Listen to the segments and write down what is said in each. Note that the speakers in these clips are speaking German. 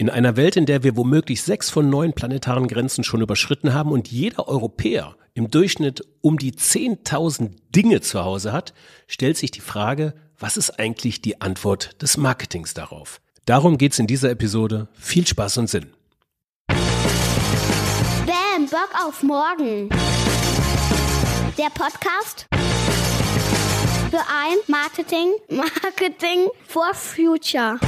In einer Welt, in der wir womöglich sechs von neun planetaren Grenzen schon überschritten haben und jeder Europäer im Durchschnitt um die 10.000 Dinge zu Hause hat, stellt sich die Frage, was ist eigentlich die Antwort des Marketings darauf? Darum geht's in dieser Episode. Viel Spaß und Sinn. Bam, Bock auf morgen. Der Podcast für ein Marketing, Marketing for Future.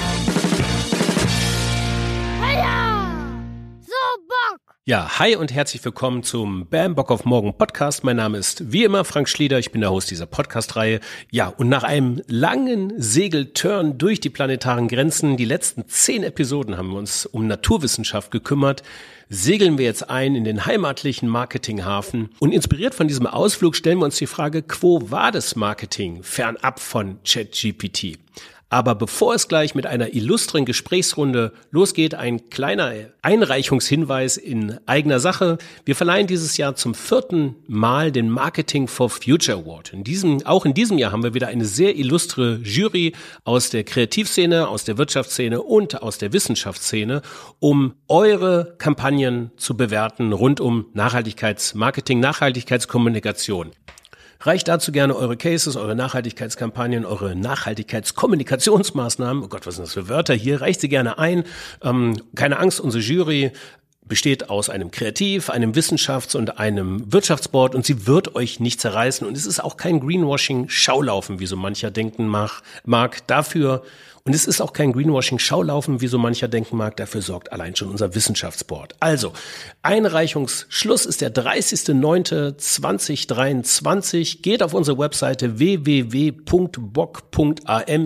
Ja, hi und herzlich willkommen zum Bam Bock auf Morgen Podcast. Mein Name ist wie immer Frank Schlieder, ich bin der Host dieser Podcast-Reihe. Ja, und nach einem langen Segelturn durch die planetaren Grenzen, die letzten zehn Episoden haben wir uns um Naturwissenschaft gekümmert, segeln wir jetzt ein in den heimatlichen Marketinghafen. Und inspiriert von diesem Ausflug stellen wir uns die Frage, quo war das Marketing fernab von ChatGPT? Aber bevor es gleich mit einer illustren Gesprächsrunde losgeht, ein kleiner Einreichungshinweis in eigener Sache. Wir verleihen dieses Jahr zum vierten Mal den Marketing for Future Award. In diesem, auch in diesem Jahr haben wir wieder eine sehr illustre Jury aus der Kreativszene, aus der Wirtschaftsszene und aus der Wissenschaftsszene, um eure Kampagnen zu bewerten rund um Nachhaltigkeitsmarketing, Nachhaltigkeitskommunikation. Reicht dazu gerne eure Cases, eure Nachhaltigkeitskampagnen, eure Nachhaltigkeitskommunikationsmaßnahmen. Oh Gott, was sind das für Wörter hier? Reicht sie gerne ein. Ähm, keine Angst, unsere Jury besteht aus einem Kreativ, einem Wissenschafts- und einem Wirtschaftsboard und sie wird euch nicht zerreißen. Und es ist auch kein Greenwashing-Schaulaufen, wie so mancher denken mag. Dafür und es ist auch kein Greenwashing-Schaulaufen, wie so mancher denken mag. Dafür sorgt allein schon unser Wissenschaftsboard. Also, Einreichungsschluss ist der 30.09.2023. Geht auf unsere Webseite www.bock.am.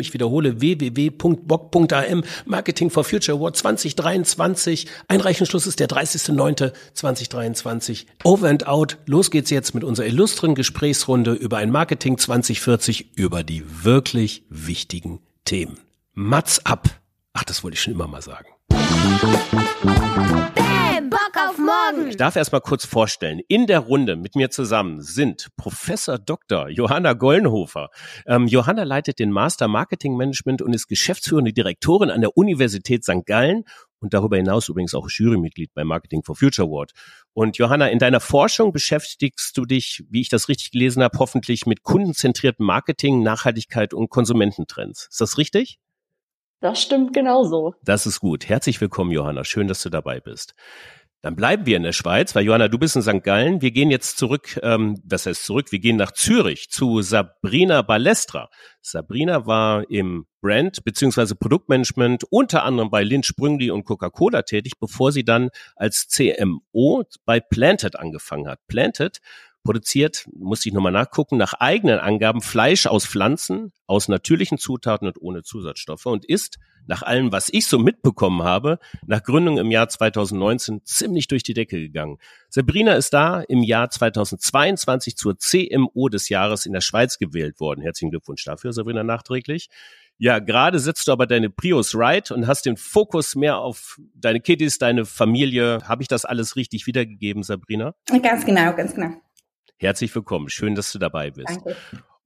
Ich wiederhole www.bock.am. Marketing for Future Award 2023. Einreichungsschluss ist der 30.09.2023. Over and out. Los geht's jetzt mit unserer illustren Gesprächsrunde über ein Marketing 2040 über die wirklich wichtigen Themen. Mats ab. Ach, das wollte ich schon immer mal sagen. Bam, Bock auf morgen. Ich darf erst mal kurz vorstellen. In der Runde mit mir zusammen sind Professor Dr. Johanna Gollenhofer. Ähm, Johanna leitet den Master Marketing Management und ist geschäftsführende Direktorin an der Universität St. Gallen und darüber hinaus übrigens auch Jurymitglied bei Marketing for Future Award. Und Johanna, in deiner Forschung beschäftigst du dich, wie ich das richtig gelesen habe, hoffentlich mit kundenzentriertem Marketing, Nachhaltigkeit und Konsumententrends. Ist das richtig? Das stimmt genauso. Das ist gut. Herzlich willkommen, Johanna. Schön, dass du dabei bist. Dann bleiben wir in der Schweiz, weil Johanna, du bist in St. Gallen. Wir gehen jetzt zurück, ähm, das heißt zurück, wir gehen nach Zürich zu Sabrina Balestra. Sabrina war im Brand beziehungsweise Produktmanagement unter anderem bei Lind Sprüngli und Coca-Cola tätig, bevor sie dann als CMO bei Planted angefangen hat. Planted produziert, muss ich nochmal nachgucken, nach eigenen Angaben Fleisch aus Pflanzen, aus natürlichen Zutaten und ohne Zusatzstoffe und ist, nach allem, was ich so mitbekommen habe, nach Gründung im Jahr 2019 ziemlich durch die Decke gegangen. Sabrina ist da im Jahr 2022 zur CMO des Jahres in der Schweiz gewählt worden. Herzlichen Glückwunsch dafür, Sabrina, nachträglich. Ja, gerade setzt du aber deine Prius right und hast den Fokus mehr auf deine Kiddies, deine Familie. Habe ich das alles richtig wiedergegeben, Sabrina? Ganz genau, ganz genau. Herzlich willkommen. Schön, dass du dabei bist. Danke.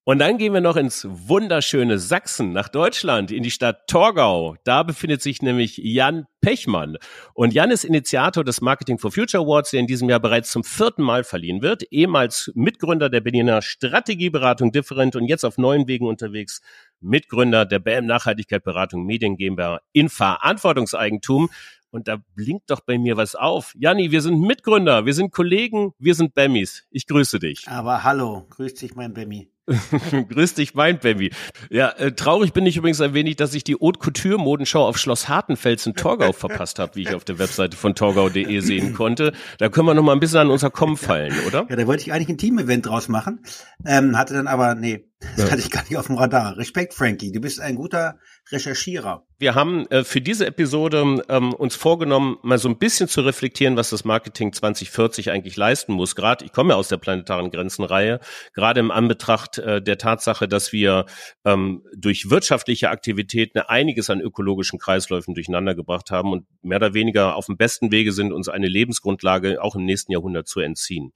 Und dann gehen wir noch ins wunderschöne Sachsen, nach Deutschland, in die Stadt Torgau. Da befindet sich nämlich Jan Pechmann. Und Jan ist Initiator des Marketing for Future Awards, der in diesem Jahr bereits zum vierten Mal verliehen wird. Ehemals Mitgründer der Berliner Strategieberatung Different und jetzt auf neuen Wegen unterwegs. Mitgründer der BM Nachhaltigkeit Beratung Medien GmbH in Verantwortungseigentum. Und da blinkt doch bei mir was auf. Janni, wir sind Mitgründer, wir sind Kollegen, wir sind Bammis. Ich grüße dich. Aber hallo, grüß dich, mein Bammi. Grüß dich, mein Baby. Ja, äh, traurig bin ich übrigens ein wenig, dass ich die Haute Couture Modenschau auf Schloss Hartenfels in Torgau verpasst habe, wie ich auf der Webseite von torgau.de sehen konnte. Da können wir noch mal ein bisschen an unser Kommen fallen, oder? Ja, da wollte ich eigentlich ein Team-Event draus machen, ähm, hatte dann aber, nee, das ja. hatte ich gar nicht auf dem Radar. Respekt, Frankie, du bist ein guter Recherchierer. Wir haben äh, für diese Episode ähm, uns vorgenommen, mal so ein bisschen zu reflektieren, was das Marketing 2040 eigentlich leisten muss. Gerade, ich komme ja aus der planetaren Grenzenreihe, gerade im Anbetracht äh, der Tatsache, dass wir ähm, durch wirtschaftliche Aktivitäten einiges an ökologischen Kreisläufen durcheinander gebracht haben und mehr oder weniger auf dem besten Wege sind, uns eine Lebensgrundlage auch im nächsten Jahrhundert zu entziehen.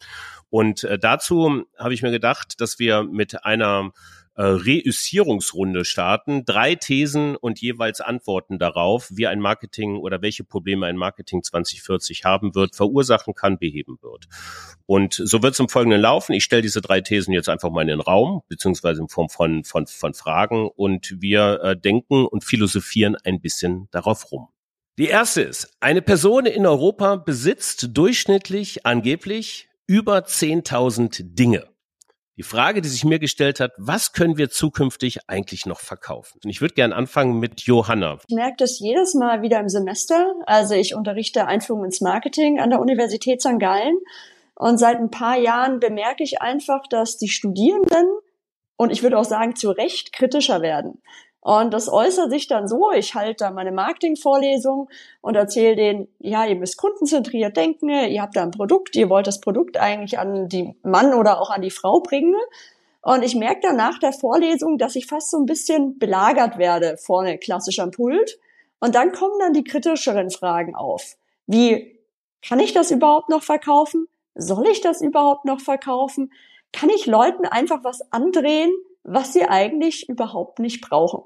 Und äh, dazu habe ich mir gedacht, dass wir mit einer äh, Reüssierungsrunde starten. Drei Thesen und jeweils Antworten darauf, wie ein Marketing oder welche Probleme ein Marketing 2040 haben wird, verursachen kann, beheben wird. Und so wird es im Folgenden laufen. Ich stelle diese drei Thesen jetzt einfach mal in den Raum, beziehungsweise in Form von, von, von Fragen und wir äh, denken und philosophieren ein bisschen darauf rum. Die erste ist, eine Person in Europa besitzt durchschnittlich angeblich über 10.000 Dinge. Die Frage, die sich mir gestellt hat, was können wir zukünftig eigentlich noch verkaufen? Und ich würde gerne anfangen mit Johanna. Ich merke das jedes Mal wieder im Semester. Also ich unterrichte Einführung ins Marketing an der Universität St. Gallen. Und seit ein paar Jahren bemerke ich einfach, dass die Studierenden und ich würde auch sagen zu Recht kritischer werden. Und das äußert sich dann so, ich halte da meine Marketingvorlesung und erzähle denen, ja, ihr müsst kundenzentriert denken, ihr habt da ein Produkt, ihr wollt das Produkt eigentlich an die Mann oder auch an die Frau bringen. Und ich merke dann nach der Vorlesung, dass ich fast so ein bisschen belagert werde vorne klassisch am Pult. Und dann kommen dann die kritischeren Fragen auf. Wie, kann ich das überhaupt noch verkaufen? Soll ich das überhaupt noch verkaufen? Kann ich Leuten einfach was andrehen, was sie eigentlich überhaupt nicht brauchen?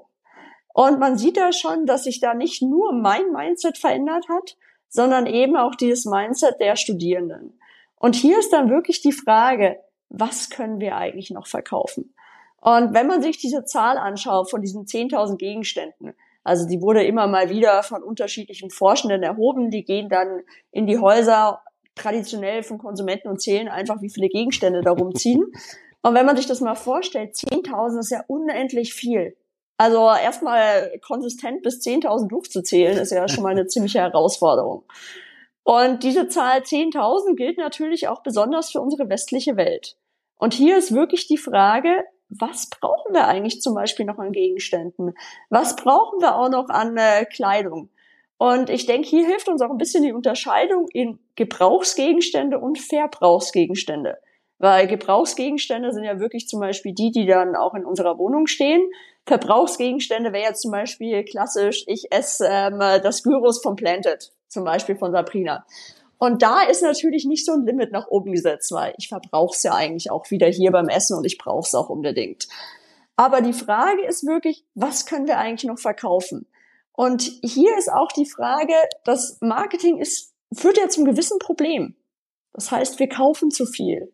Und man sieht da schon, dass sich da nicht nur mein Mindset verändert hat, sondern eben auch dieses Mindset der Studierenden. Und hier ist dann wirklich die Frage, was können wir eigentlich noch verkaufen? Und wenn man sich diese Zahl anschaut von diesen 10.000 Gegenständen, also die wurde immer mal wieder von unterschiedlichen Forschenden erhoben, die gehen dann in die Häuser traditionell von Konsumenten und zählen einfach, wie viele Gegenstände da rumziehen. Und wenn man sich das mal vorstellt, 10.000 ist ja unendlich viel. Also erstmal konsistent bis 10.000 durchzuzählen, ist ja schon mal eine ziemliche Herausforderung. Und diese Zahl 10.000 gilt natürlich auch besonders für unsere westliche Welt. Und hier ist wirklich die Frage, was brauchen wir eigentlich zum Beispiel noch an Gegenständen? Was brauchen wir auch noch an äh, Kleidung? Und ich denke, hier hilft uns auch ein bisschen die Unterscheidung in Gebrauchsgegenstände und Verbrauchsgegenstände. Weil Gebrauchsgegenstände sind ja wirklich zum Beispiel die, die dann auch in unserer Wohnung stehen. Verbrauchsgegenstände wäre jetzt zum Beispiel klassisch, ich esse ähm, das Gyros vom Planted, zum Beispiel von Sabrina. Und da ist natürlich nicht so ein Limit nach oben gesetzt, weil ich verbrauche es ja eigentlich auch wieder hier beim Essen und ich brauche es auch unbedingt. Aber die Frage ist wirklich, was können wir eigentlich noch verkaufen? Und hier ist auch die Frage, das Marketing ist, führt ja zum gewissen Problem. Das heißt, wir kaufen zu viel.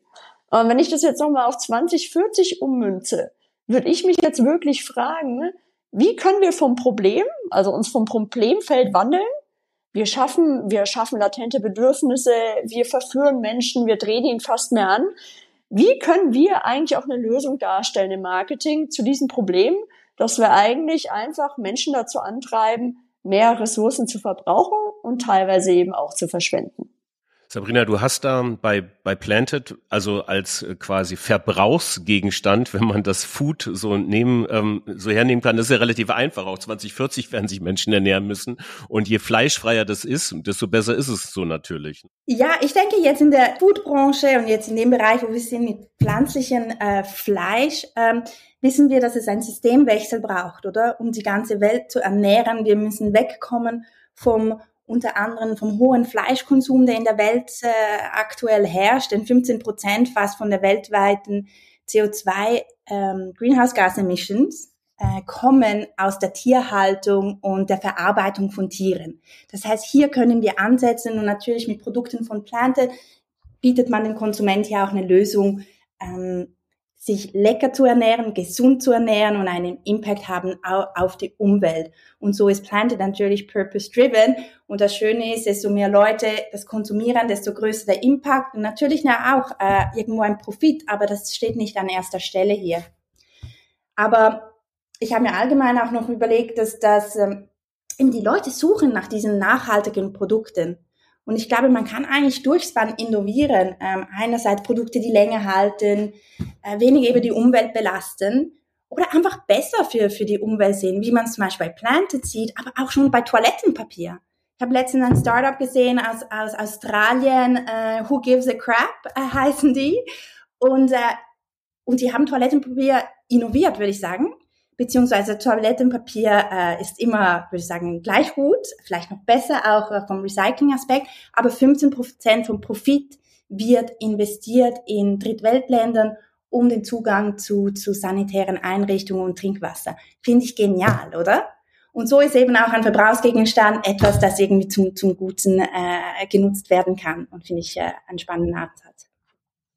Und wenn ich das jetzt nochmal auf 2040 ummünze, würde ich mich jetzt wirklich fragen, wie können wir vom Problem, also uns vom Problemfeld wandeln? Wir schaffen, wir schaffen latente Bedürfnisse, wir verführen Menschen, wir drehen ihn fast mehr an. Wie können wir eigentlich auch eine Lösung darstellen im Marketing zu diesem Problem, dass wir eigentlich einfach Menschen dazu antreiben, mehr Ressourcen zu verbrauchen und teilweise eben auch zu verschwenden? Sabrina, du hast da bei, bei Planted, also als äh, quasi Verbrauchsgegenstand, wenn man das Food so nehmen, ähm, so hernehmen kann, das ist ja relativ einfach. Auch 2040 werden sich Menschen ernähren müssen. Und je fleischfreier das ist, desto besser ist es so natürlich. Ja, ich denke jetzt in der Foodbranche und jetzt in dem Bereich, wo wir sind mit pflanzlichen äh, Fleisch, ähm, wissen wir, dass es einen Systemwechsel braucht, oder? Um die ganze Welt zu ernähren. Wir müssen wegkommen vom unter anderem vom hohen Fleischkonsum, der in der Welt äh, aktuell herrscht, denn 15 Prozent fast von der weltweiten CO2 ähm, Greenhouse Gas Emissions äh, kommen aus der Tierhaltung und der Verarbeitung von Tieren. Das heißt, hier können wir ansetzen und natürlich mit Produkten von Planted bietet man dem Konsument ja auch eine Lösung, ähm, sich lecker zu ernähren, gesund zu ernähren und einen Impact haben auf die Umwelt. Und so ist Planted natürlich purpose-driven. Und das Schöne ist, desto mehr Leute das konsumieren, desto größer der Impact und natürlich auch äh, irgendwo ein Profit, aber das steht nicht an erster Stelle hier. Aber ich habe mir allgemein auch noch überlegt, dass, dass ähm, eben die Leute suchen nach diesen nachhaltigen Produkten. Und ich glaube, man kann eigentlich durchspann innovieren. Ähm, einerseits Produkte, die länger halten, äh, weniger über die Umwelt belasten oder einfach besser für, für die Umwelt sehen, wie man es zum Beispiel bei Planted sieht, aber auch schon bei Toilettenpapier. Ich habe letztens ein Startup gesehen aus, aus Australien, äh, Who Gives a Crap äh, heißen die. Und, äh, und die haben Toilettenpapier innoviert, würde ich sagen beziehungsweise Toilettenpapier äh, ist immer, würde ich sagen, gleich gut, vielleicht noch besser, auch äh, vom Recycling-Aspekt, aber 15 Prozent vom Profit wird investiert in Drittweltländern um den Zugang zu, zu sanitären Einrichtungen und Trinkwasser. Finde ich genial, oder? Und so ist eben auch ein Verbrauchsgegenstand etwas, das irgendwie zum, zum Guten äh, genutzt werden kann. Und finde ich äh, einen spannenden Ansatz.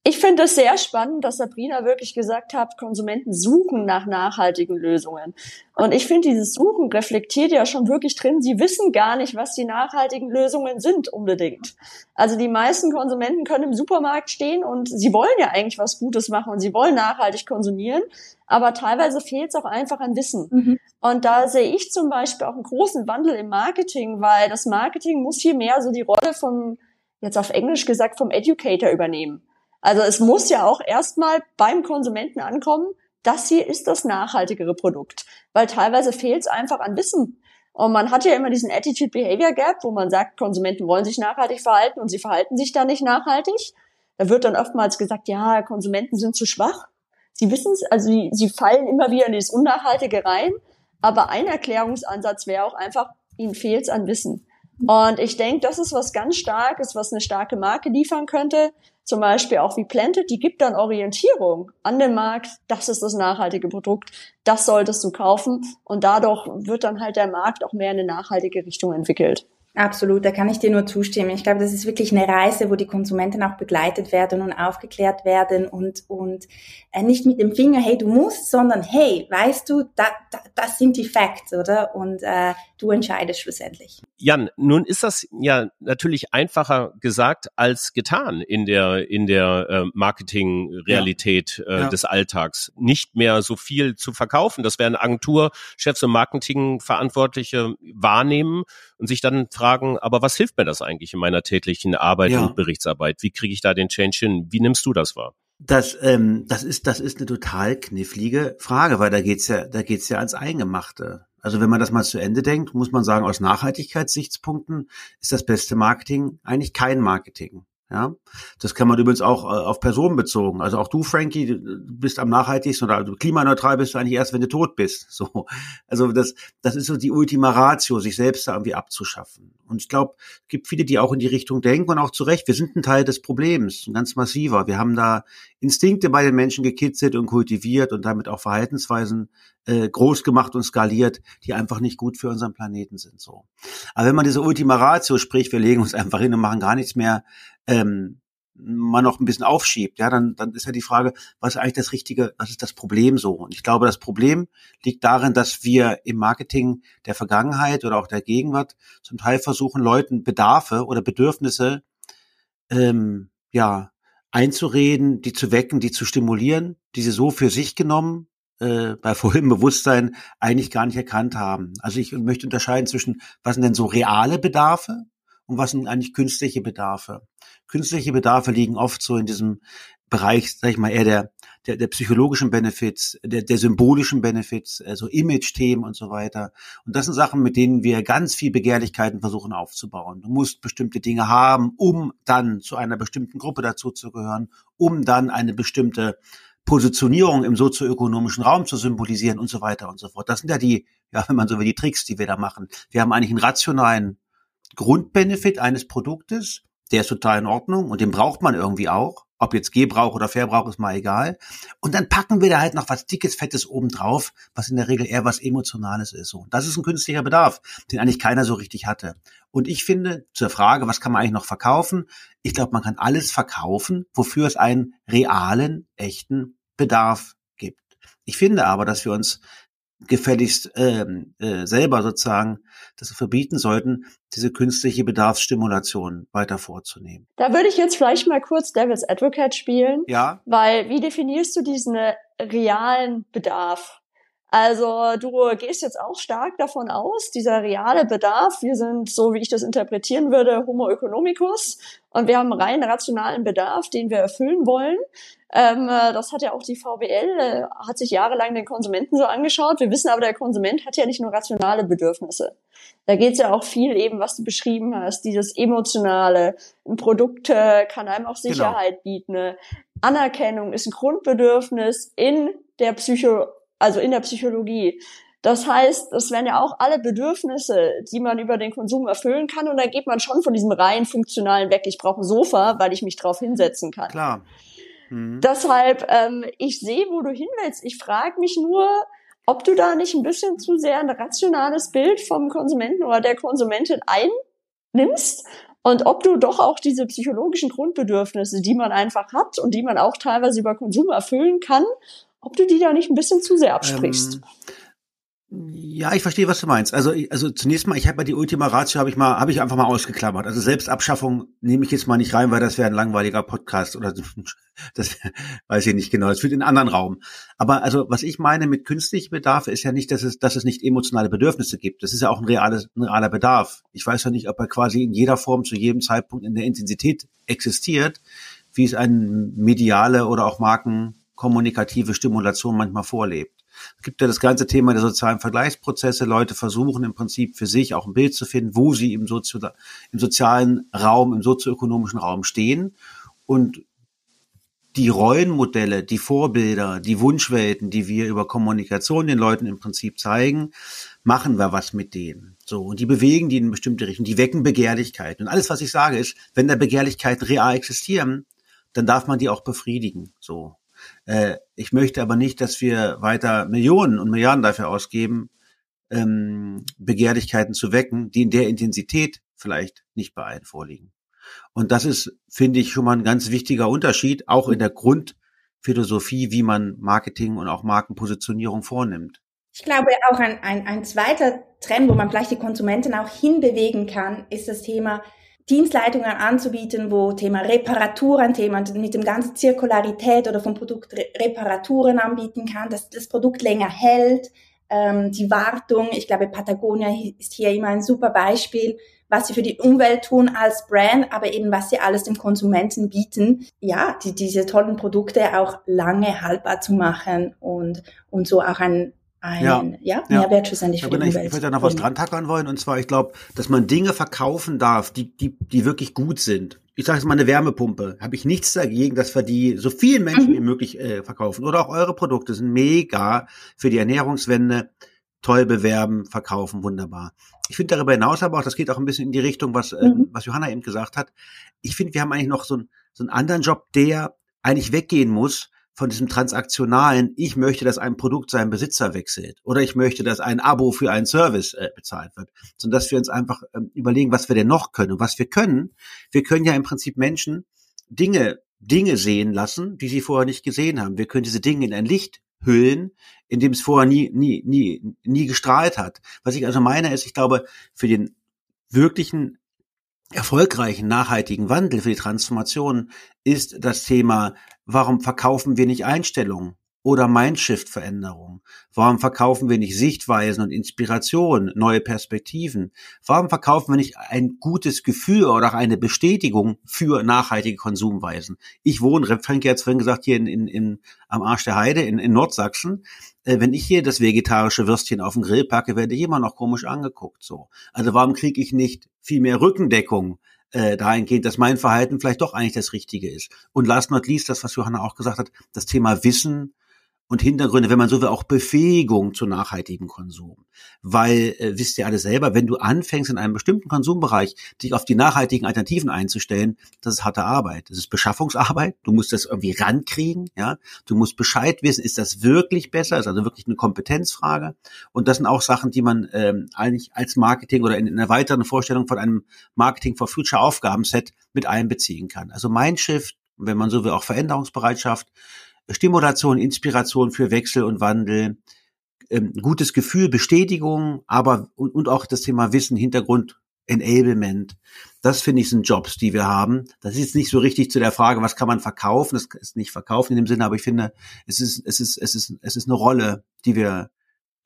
Ich finde es sehr spannend, dass Sabrina wirklich gesagt hat, Konsumenten suchen nach nachhaltigen Lösungen. Und ich finde, dieses Suchen reflektiert ja schon wirklich drin, sie wissen gar nicht, was die nachhaltigen Lösungen sind unbedingt. Also die meisten Konsumenten können im Supermarkt stehen und sie wollen ja eigentlich was Gutes machen und sie wollen nachhaltig konsumieren, aber teilweise fehlt es auch einfach an Wissen. Mhm. Und da sehe ich zum Beispiel auch einen großen Wandel im Marketing, weil das Marketing muss hier mehr so die Rolle von, jetzt auf Englisch gesagt, vom Educator übernehmen. Also es muss ja auch erstmal beim Konsumenten ankommen, das hier ist das nachhaltigere Produkt, weil teilweise fehlt es einfach an Wissen. Und man hat ja immer diesen Attitude-Behavior Gap, wo man sagt, Konsumenten wollen sich nachhaltig verhalten und sie verhalten sich da nicht nachhaltig. Da wird dann oftmals gesagt, ja, Konsumenten sind zu schwach. Sie wissen es, also sie, sie fallen immer wieder in dieses Unnachhaltige rein. Aber ein Erklärungsansatz wäre auch einfach, ihnen fehlt es an Wissen. Und ich denke, das ist was ganz Starkes, was eine starke Marke liefern könnte. Zum Beispiel auch wie Planted, die gibt dann Orientierung an den Markt. Das ist das nachhaltige Produkt. Das solltest du kaufen. Und dadurch wird dann halt der Markt auch mehr in eine nachhaltige Richtung entwickelt. Absolut, da kann ich dir nur zustimmen. Ich glaube, das ist wirklich eine Reise, wo die Konsumenten auch begleitet werden und aufgeklärt werden und, und äh, nicht mit dem Finger, hey, du musst, sondern hey, weißt du, da, da, das sind die Facts, oder? Und äh, du entscheidest schlussendlich. Jan, nun ist das ja natürlich einfacher gesagt als getan in der in der äh, Marketingrealität äh, ja. des Alltags. Nicht mehr so viel zu verkaufen. Das werden Agenturchefs und Marketingverantwortliche wahrnehmen und sich dann fragen, aber was hilft mir das eigentlich in meiner täglichen Arbeit ja. und Berichtsarbeit? Wie kriege ich da den Change hin? Wie nimmst du das wahr? Das, ähm, das ist, das ist eine total knifflige Frage, weil da geht's ja, da geht's ja ans Eingemachte. Also wenn man das mal zu Ende denkt, muss man sagen, aus Nachhaltigkeitssichtspunkten ist das beste Marketing eigentlich kein Marketing. Ja, das kann man übrigens auch äh, auf Personen bezogen. Also auch du, Frankie, du bist am nachhaltigsten oder klimaneutral bist du eigentlich erst, wenn du tot bist. So, also das, das ist so die Ultima Ratio, sich selbst da irgendwie abzuschaffen. Und ich glaube, es gibt viele, die auch in die Richtung denken und auch zu Recht. Wir sind ein Teil des Problems, ein ganz massiver. Wir haben da Instinkte bei den Menschen gekitzelt und kultiviert und damit auch Verhaltensweisen äh, groß gemacht und skaliert, die einfach nicht gut für unseren Planeten sind. So. Aber wenn man diese Ultima Ratio spricht, wir legen uns einfach hin und machen gar nichts mehr, ähm, man noch ein bisschen aufschiebt, ja, dann, dann ist ja die Frage, was ist eigentlich das Richtige, was ist das Problem so? Und ich glaube, das Problem liegt darin, dass wir im Marketing der Vergangenheit oder auch der Gegenwart zum Teil versuchen, Leuten Bedarfe oder Bedürfnisse ähm, ja einzureden, die zu wecken, die zu stimulieren, die sie so für sich genommen äh, bei vollem Bewusstsein eigentlich gar nicht erkannt haben. Also ich möchte unterscheiden zwischen, was sind denn so reale Bedarfe und was sind eigentlich künstliche Bedarfe künstliche Bedarfe liegen oft so in diesem Bereich, sag ich mal, eher der, der, der psychologischen Benefits, der, der symbolischen Benefits, also Image-Themen und so weiter. Und das sind Sachen, mit denen wir ganz viel Begehrlichkeiten versuchen aufzubauen. Du musst bestimmte Dinge haben, um dann zu einer bestimmten Gruppe dazu zu gehören, um dann eine bestimmte Positionierung im sozioökonomischen Raum zu symbolisieren und so weiter und so fort. Das sind ja die, ja, wenn man so will, die Tricks, die wir da machen. Wir haben eigentlich einen rationalen Grundbenefit eines Produktes, der ist total in Ordnung und den braucht man irgendwie auch. Ob jetzt Gebrauch oder Verbrauch ist mal egal. Und dann packen wir da halt noch was dickes, fettes oben drauf, was in der Regel eher was Emotionales ist. So, das ist ein künstlicher Bedarf, den eigentlich keiner so richtig hatte. Und ich finde, zur Frage, was kann man eigentlich noch verkaufen? Ich glaube, man kann alles verkaufen, wofür es einen realen, echten Bedarf gibt. Ich finde aber, dass wir uns gefälligst ähm, äh, selber sozusagen das verbieten sollten, diese künstliche Bedarfsstimulation weiter vorzunehmen. Da würde ich jetzt vielleicht mal kurz Devil's Advocate spielen. Ja. Weil wie definierst du diesen realen Bedarf? Also du gehst jetzt auch stark davon aus, dieser reale Bedarf, wir sind, so wie ich das interpretieren würde, Homo economicus und wir haben rein rationalen Bedarf, den wir erfüllen wollen. Ähm, äh, das hat ja auch die VWL, äh, hat sich jahrelang den Konsumenten so angeschaut. Wir wissen aber, der Konsument hat ja nicht nur rationale Bedürfnisse. Da geht es ja auch viel eben, was du beschrieben hast, dieses emotionale. Ein Produkt äh, kann einem auch genau. Sicherheit genau. bieten. Anerkennung ist ein Grundbedürfnis in der Psycho, also in der Psychologie. Das heißt, das wären ja auch alle Bedürfnisse, die man über den Konsum erfüllen kann. Und da geht man schon von diesem rein funktionalen weg. Ich brauche ein Sofa, weil ich mich drauf hinsetzen kann. Klar. Mhm. Deshalb, ähm, ich sehe, wo du hin willst. Ich frage mich nur, ob du da nicht ein bisschen zu sehr ein rationales Bild vom Konsumenten oder der Konsumentin einnimmst und ob du doch auch diese psychologischen Grundbedürfnisse, die man einfach hat und die man auch teilweise über Konsum erfüllen kann, ob du die da nicht ein bisschen zu sehr absprichst. Ähm, ja, ich verstehe, was du meinst. Also, also zunächst mal, ich habe ja die Ultima Ratio habe ich mal, habe ich einfach mal ausgeklammert. Also Selbstabschaffung nehme ich jetzt mal nicht rein, weil das wäre ein langweiliger Podcast oder das weiß ich nicht genau. Das führt in einen anderen Raum. Aber also, was ich meine mit künstlichem Bedarf ist ja nicht, dass es, dass es nicht emotionale Bedürfnisse gibt. Das ist ja auch ein reales, ein realer Bedarf. Ich weiß ja nicht, ob er quasi in jeder Form zu jedem Zeitpunkt in der Intensität existiert, wie es eine mediale oder auch markenkommunikative Stimulation manchmal vorlebt. Es gibt ja das ganze Thema der sozialen Vergleichsprozesse. Leute versuchen im Prinzip für sich auch ein Bild zu finden, wo sie im, Sozio im sozialen Raum, im sozioökonomischen Raum stehen. Und die Rollenmodelle, die Vorbilder, die Wunschwelten, die wir über Kommunikation den Leuten im Prinzip zeigen, machen wir was mit denen. So, und die bewegen die in bestimmte Richtung, die wecken Begehrlichkeiten. Und alles, was ich sage, ist, wenn da Begehrlichkeiten real existieren, dann darf man die auch befriedigen. So. Äh, ich möchte aber nicht, dass wir weiter Millionen und Milliarden dafür ausgeben, ähm, Begehrlichkeiten zu wecken, die in der Intensität vielleicht nicht bei allen vorliegen. Und das ist, finde ich, schon mal ein ganz wichtiger Unterschied, auch in der Grundphilosophie, wie man Marketing und auch Markenpositionierung vornimmt. Ich glaube, auch ein, ein, ein zweiter Trend, wo man vielleicht die Konsumenten auch hinbewegen kann, ist das Thema Dienstleistungen anzubieten, wo Thema Reparatur ein Thema mit dem ganzen Zirkularität oder vom Produkt Reparaturen anbieten kann, dass das Produkt länger hält, ähm, die Wartung. Ich glaube, Patagonia ist hier immer ein super Beispiel, was sie für die Umwelt tun als Brand, aber eben was sie alles dem Konsumenten bieten, ja, die, diese tollen Produkte auch lange haltbar zu machen und, und so auch ein ein ja, ja, Mehrwert schlussendlich für die Umwelt. Ich, ich würde da noch was dran tackern wollen und zwar, ich glaube, dass man Dinge verkaufen darf, die, die, die wirklich gut sind. Ich sage jetzt mal eine Wärmepumpe. Habe ich nichts dagegen, dass wir die so vielen Menschen mhm. wie möglich äh, verkaufen. Oder auch eure Produkte sind mega für die Ernährungswende. Toll bewerben, verkaufen, wunderbar. Ich finde darüber hinaus aber auch, das geht auch ein bisschen in die Richtung, was, äh, mhm. was Johanna eben gesagt hat. Ich finde, wir haben eigentlich noch so, ein, so einen anderen Job, der eigentlich weggehen muss von diesem transaktionalen, ich möchte, dass ein Produkt seinen Besitzer wechselt oder ich möchte, dass ein Abo für einen Service äh, bezahlt wird, sondern dass wir uns einfach ähm, überlegen, was wir denn noch können. Und was wir können, wir können ja im Prinzip Menschen Dinge, Dinge sehen lassen, die sie vorher nicht gesehen haben. Wir können diese Dinge in ein Licht hüllen, in dem es vorher nie, nie, nie, nie gestrahlt hat. Was ich also meine ist, ich glaube, für den wirklichen erfolgreichen, nachhaltigen Wandel, für die Transformation ist das Thema Warum verkaufen wir nicht Einstellungen oder Mindshift-Veränderungen? Warum verkaufen wir nicht Sichtweisen und Inspiration, neue Perspektiven? Warum verkaufen wir nicht ein gutes Gefühl oder eine Bestätigung für nachhaltige Konsumweisen? Ich wohne, Frank hat vorhin gesagt, hier in, in, in, am Arsch der Heide in, in Nordsachsen. Äh, wenn ich hier das vegetarische Würstchen auf den Grill packe, werde ich immer noch komisch angeguckt. So, Also warum kriege ich nicht viel mehr Rückendeckung äh, dahingehend, dass mein Verhalten vielleicht doch eigentlich das Richtige ist. Und last not least, das, was Johanna auch gesagt hat, das Thema Wissen und Hintergründe, wenn man so will, auch Befähigung zu nachhaltigem Konsum. Weil, äh, wisst ihr alle selber, wenn du anfängst in einem bestimmten Konsumbereich, dich auf die nachhaltigen Alternativen einzustellen, das ist harte Arbeit. Das ist Beschaffungsarbeit. Du musst das irgendwie rankriegen, ja. Du musst Bescheid wissen, ist das wirklich besser? Das ist also wirklich eine Kompetenzfrage. Und das sind auch Sachen, die man ähm, eigentlich als Marketing oder in, in einer weiteren Vorstellung von einem Marketing for Future Aufgabenset mit einbeziehen kann. Also Mindshift, wenn man so will, auch Veränderungsbereitschaft, Stimulation, Inspiration für Wechsel und Wandel, ähm, gutes Gefühl, Bestätigung, aber und, und auch das Thema Wissen, Hintergrund, Enablement. Das finde ich sind Jobs, die wir haben. Das ist nicht so richtig zu der Frage, was kann man verkaufen? Das ist nicht verkaufen in dem Sinne, aber ich finde, es ist, es ist, es ist, es ist eine Rolle, die wir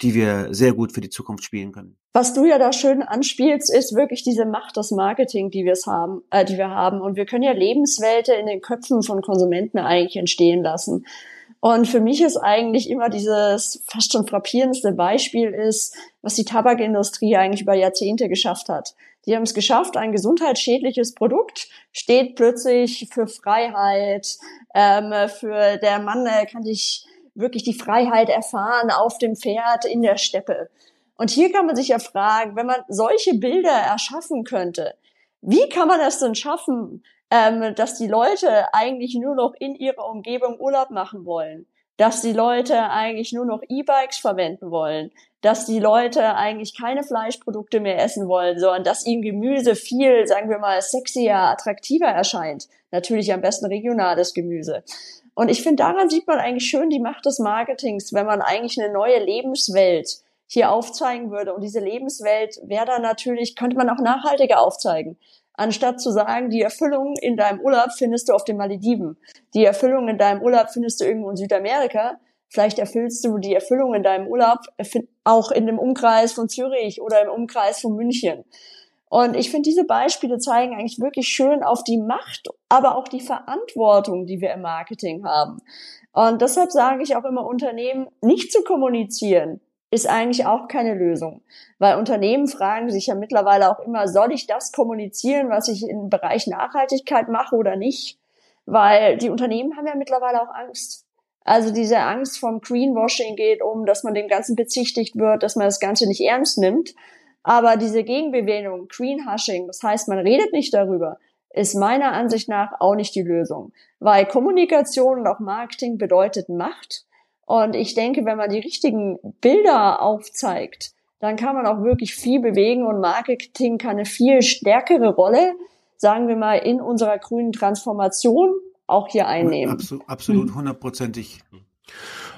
die wir sehr gut für die Zukunft spielen können. Was du ja da schön anspielst, ist wirklich diese Macht des Marketing, die wir haben, äh, die wir haben. Und wir können ja Lebenswelten in den Köpfen von Konsumenten eigentlich entstehen lassen. Und für mich ist eigentlich immer dieses fast schon frappierendste Beispiel ist, was die Tabakindustrie eigentlich über Jahrzehnte geschafft hat. Die haben es geschafft, ein gesundheitsschädliches Produkt steht plötzlich für Freiheit, ähm, für der Mann äh, kann sich wirklich die Freiheit erfahren auf dem Pferd in der Steppe. Und hier kann man sich ja fragen, wenn man solche Bilder erschaffen könnte, wie kann man es denn schaffen, ähm, dass die Leute eigentlich nur noch in ihrer Umgebung Urlaub machen wollen, dass die Leute eigentlich nur noch E-Bikes verwenden wollen, dass die Leute eigentlich keine Fleischprodukte mehr essen wollen, sondern dass ihnen Gemüse viel, sagen wir mal, sexier, attraktiver erscheint. Natürlich am besten regionales Gemüse. Und ich finde, daran sieht man eigentlich schön die Macht des Marketings, wenn man eigentlich eine neue Lebenswelt hier aufzeigen würde. Und diese Lebenswelt wäre dann natürlich, könnte man auch nachhaltiger aufzeigen. Anstatt zu sagen, die Erfüllung in deinem Urlaub findest du auf den Malediven. Die Erfüllung in deinem Urlaub findest du irgendwo in Südamerika. Vielleicht erfüllst du die Erfüllung in deinem Urlaub auch in dem Umkreis von Zürich oder im Umkreis von München. Und ich finde, diese Beispiele zeigen eigentlich wirklich schön auf die Macht, aber auch die Verantwortung, die wir im Marketing haben. Und deshalb sage ich auch immer Unternehmen, nicht zu kommunizieren, ist eigentlich auch keine Lösung. Weil Unternehmen fragen sich ja mittlerweile auch immer, soll ich das kommunizieren, was ich im Bereich Nachhaltigkeit mache oder nicht? Weil die Unternehmen haben ja mittlerweile auch Angst. Also diese Angst vom Greenwashing geht um, dass man dem Ganzen bezichtigt wird, dass man das Ganze nicht ernst nimmt. Aber diese Gegenbewegung, Greenhushing, das heißt, man redet nicht darüber, ist meiner Ansicht nach auch nicht die Lösung. Weil Kommunikation und auch Marketing bedeutet Macht. Und ich denke, wenn man die richtigen Bilder aufzeigt, dann kann man auch wirklich viel bewegen und Marketing kann eine viel stärkere Rolle, sagen wir mal, in unserer grünen Transformation auch hier einnehmen. Absolut, absolut hundertprozentig.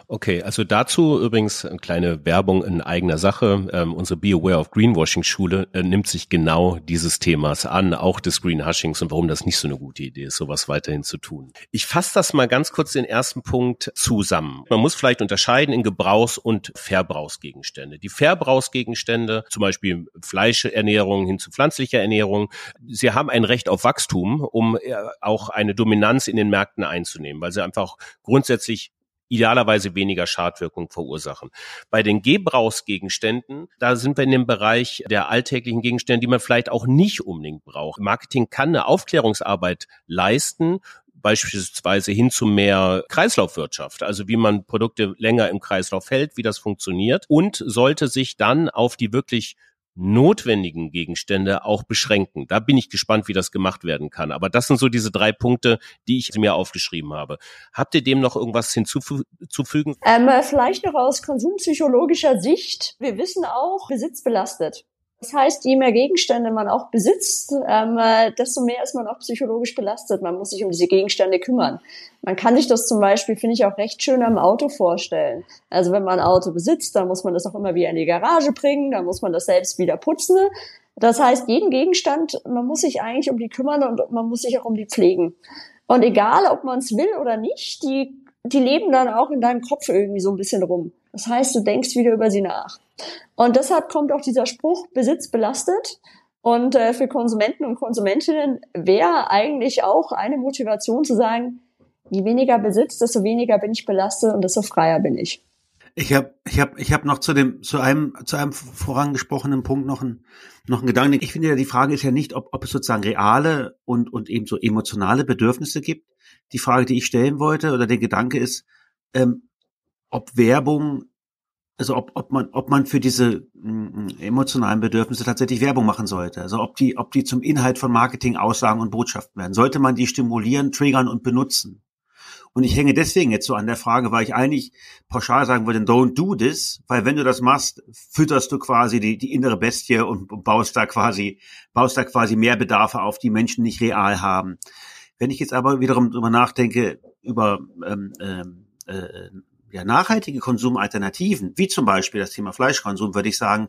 Okay, also dazu übrigens eine kleine Werbung in eigener Sache. Ähm, unsere Be Aware of Greenwashing Schule äh, nimmt sich genau dieses Themas an, auch des Greenhushings und warum das nicht so eine gute Idee ist, sowas weiterhin zu tun. Ich fasse das mal ganz kurz den ersten Punkt zusammen. Man muss vielleicht unterscheiden in Gebrauchs- und Verbrauchsgegenstände. Die Verbrauchsgegenstände, zum Beispiel Fleischernährung hin zu pflanzlicher Ernährung, sie haben ein Recht auf Wachstum, um äh, auch eine Dominanz in den Märkten einzunehmen, weil sie einfach grundsätzlich idealerweise weniger Schadwirkung verursachen. Bei den Gebrauchsgegenständen, da sind wir in dem Bereich der alltäglichen Gegenstände, die man vielleicht auch nicht unbedingt braucht. Marketing kann eine Aufklärungsarbeit leisten, beispielsweise hin zu mehr Kreislaufwirtschaft, also wie man Produkte länger im Kreislauf hält, wie das funktioniert und sollte sich dann auf die wirklich notwendigen Gegenstände auch beschränken. Da bin ich gespannt, wie das gemacht werden kann. Aber das sind so diese drei Punkte, die ich mir aufgeschrieben habe. Habt ihr dem noch irgendwas hinzuzufügen? Ähm, vielleicht noch aus konsumpsychologischer Sicht. Wir wissen auch, Besitz belastet. Das heißt, je mehr Gegenstände man auch besitzt, ähm, äh, desto mehr ist man auch psychologisch belastet. Man muss sich um diese Gegenstände kümmern. Man kann sich das zum Beispiel, finde ich, auch recht schön am Auto vorstellen. Also wenn man ein Auto besitzt, dann muss man das auch immer wieder in die Garage bringen, dann muss man das selbst wieder putzen. Das heißt, jeden Gegenstand, man muss sich eigentlich um die kümmern und man muss sich auch um die pflegen. Und egal, ob man es will oder nicht, die, die leben dann auch in deinem Kopf irgendwie so ein bisschen rum. Das heißt, du denkst wieder über sie nach. Und deshalb kommt auch dieser Spruch, Besitz belastet. Und äh, für Konsumenten und Konsumentinnen wäre eigentlich auch eine Motivation zu sagen, je weniger Besitz, desto weniger bin ich belastet und desto freier bin ich. Ich habe ich hab, ich hab noch zu dem zu einem zu einem vorangesprochenen Punkt noch ein noch ein Gedanke. Ich finde ja die Frage ist ja nicht, ob, ob es sozusagen reale und und eben so emotionale Bedürfnisse gibt. Die Frage, die ich stellen wollte oder der Gedanke ist, ähm, ob Werbung also ob, ob man, ob man für diese mm, emotionalen Bedürfnisse tatsächlich Werbung machen sollte. Also ob die, ob die zum Inhalt von Marketing, Aussagen und Botschaften werden. Sollte man die stimulieren, triggern und benutzen? Und ich hänge deswegen jetzt so an der Frage, weil ich eigentlich pauschal sagen würde, don't do this, weil wenn du das machst, fütterst du quasi die, die innere Bestie und baust da quasi, baust da quasi mehr Bedarfe auf, die Menschen nicht real haben. Wenn ich jetzt aber wiederum drüber nachdenke, über ähm, ähm, äh, ja, nachhaltige Konsumalternativen, wie zum Beispiel das Thema Fleischkonsum, würde ich sagen,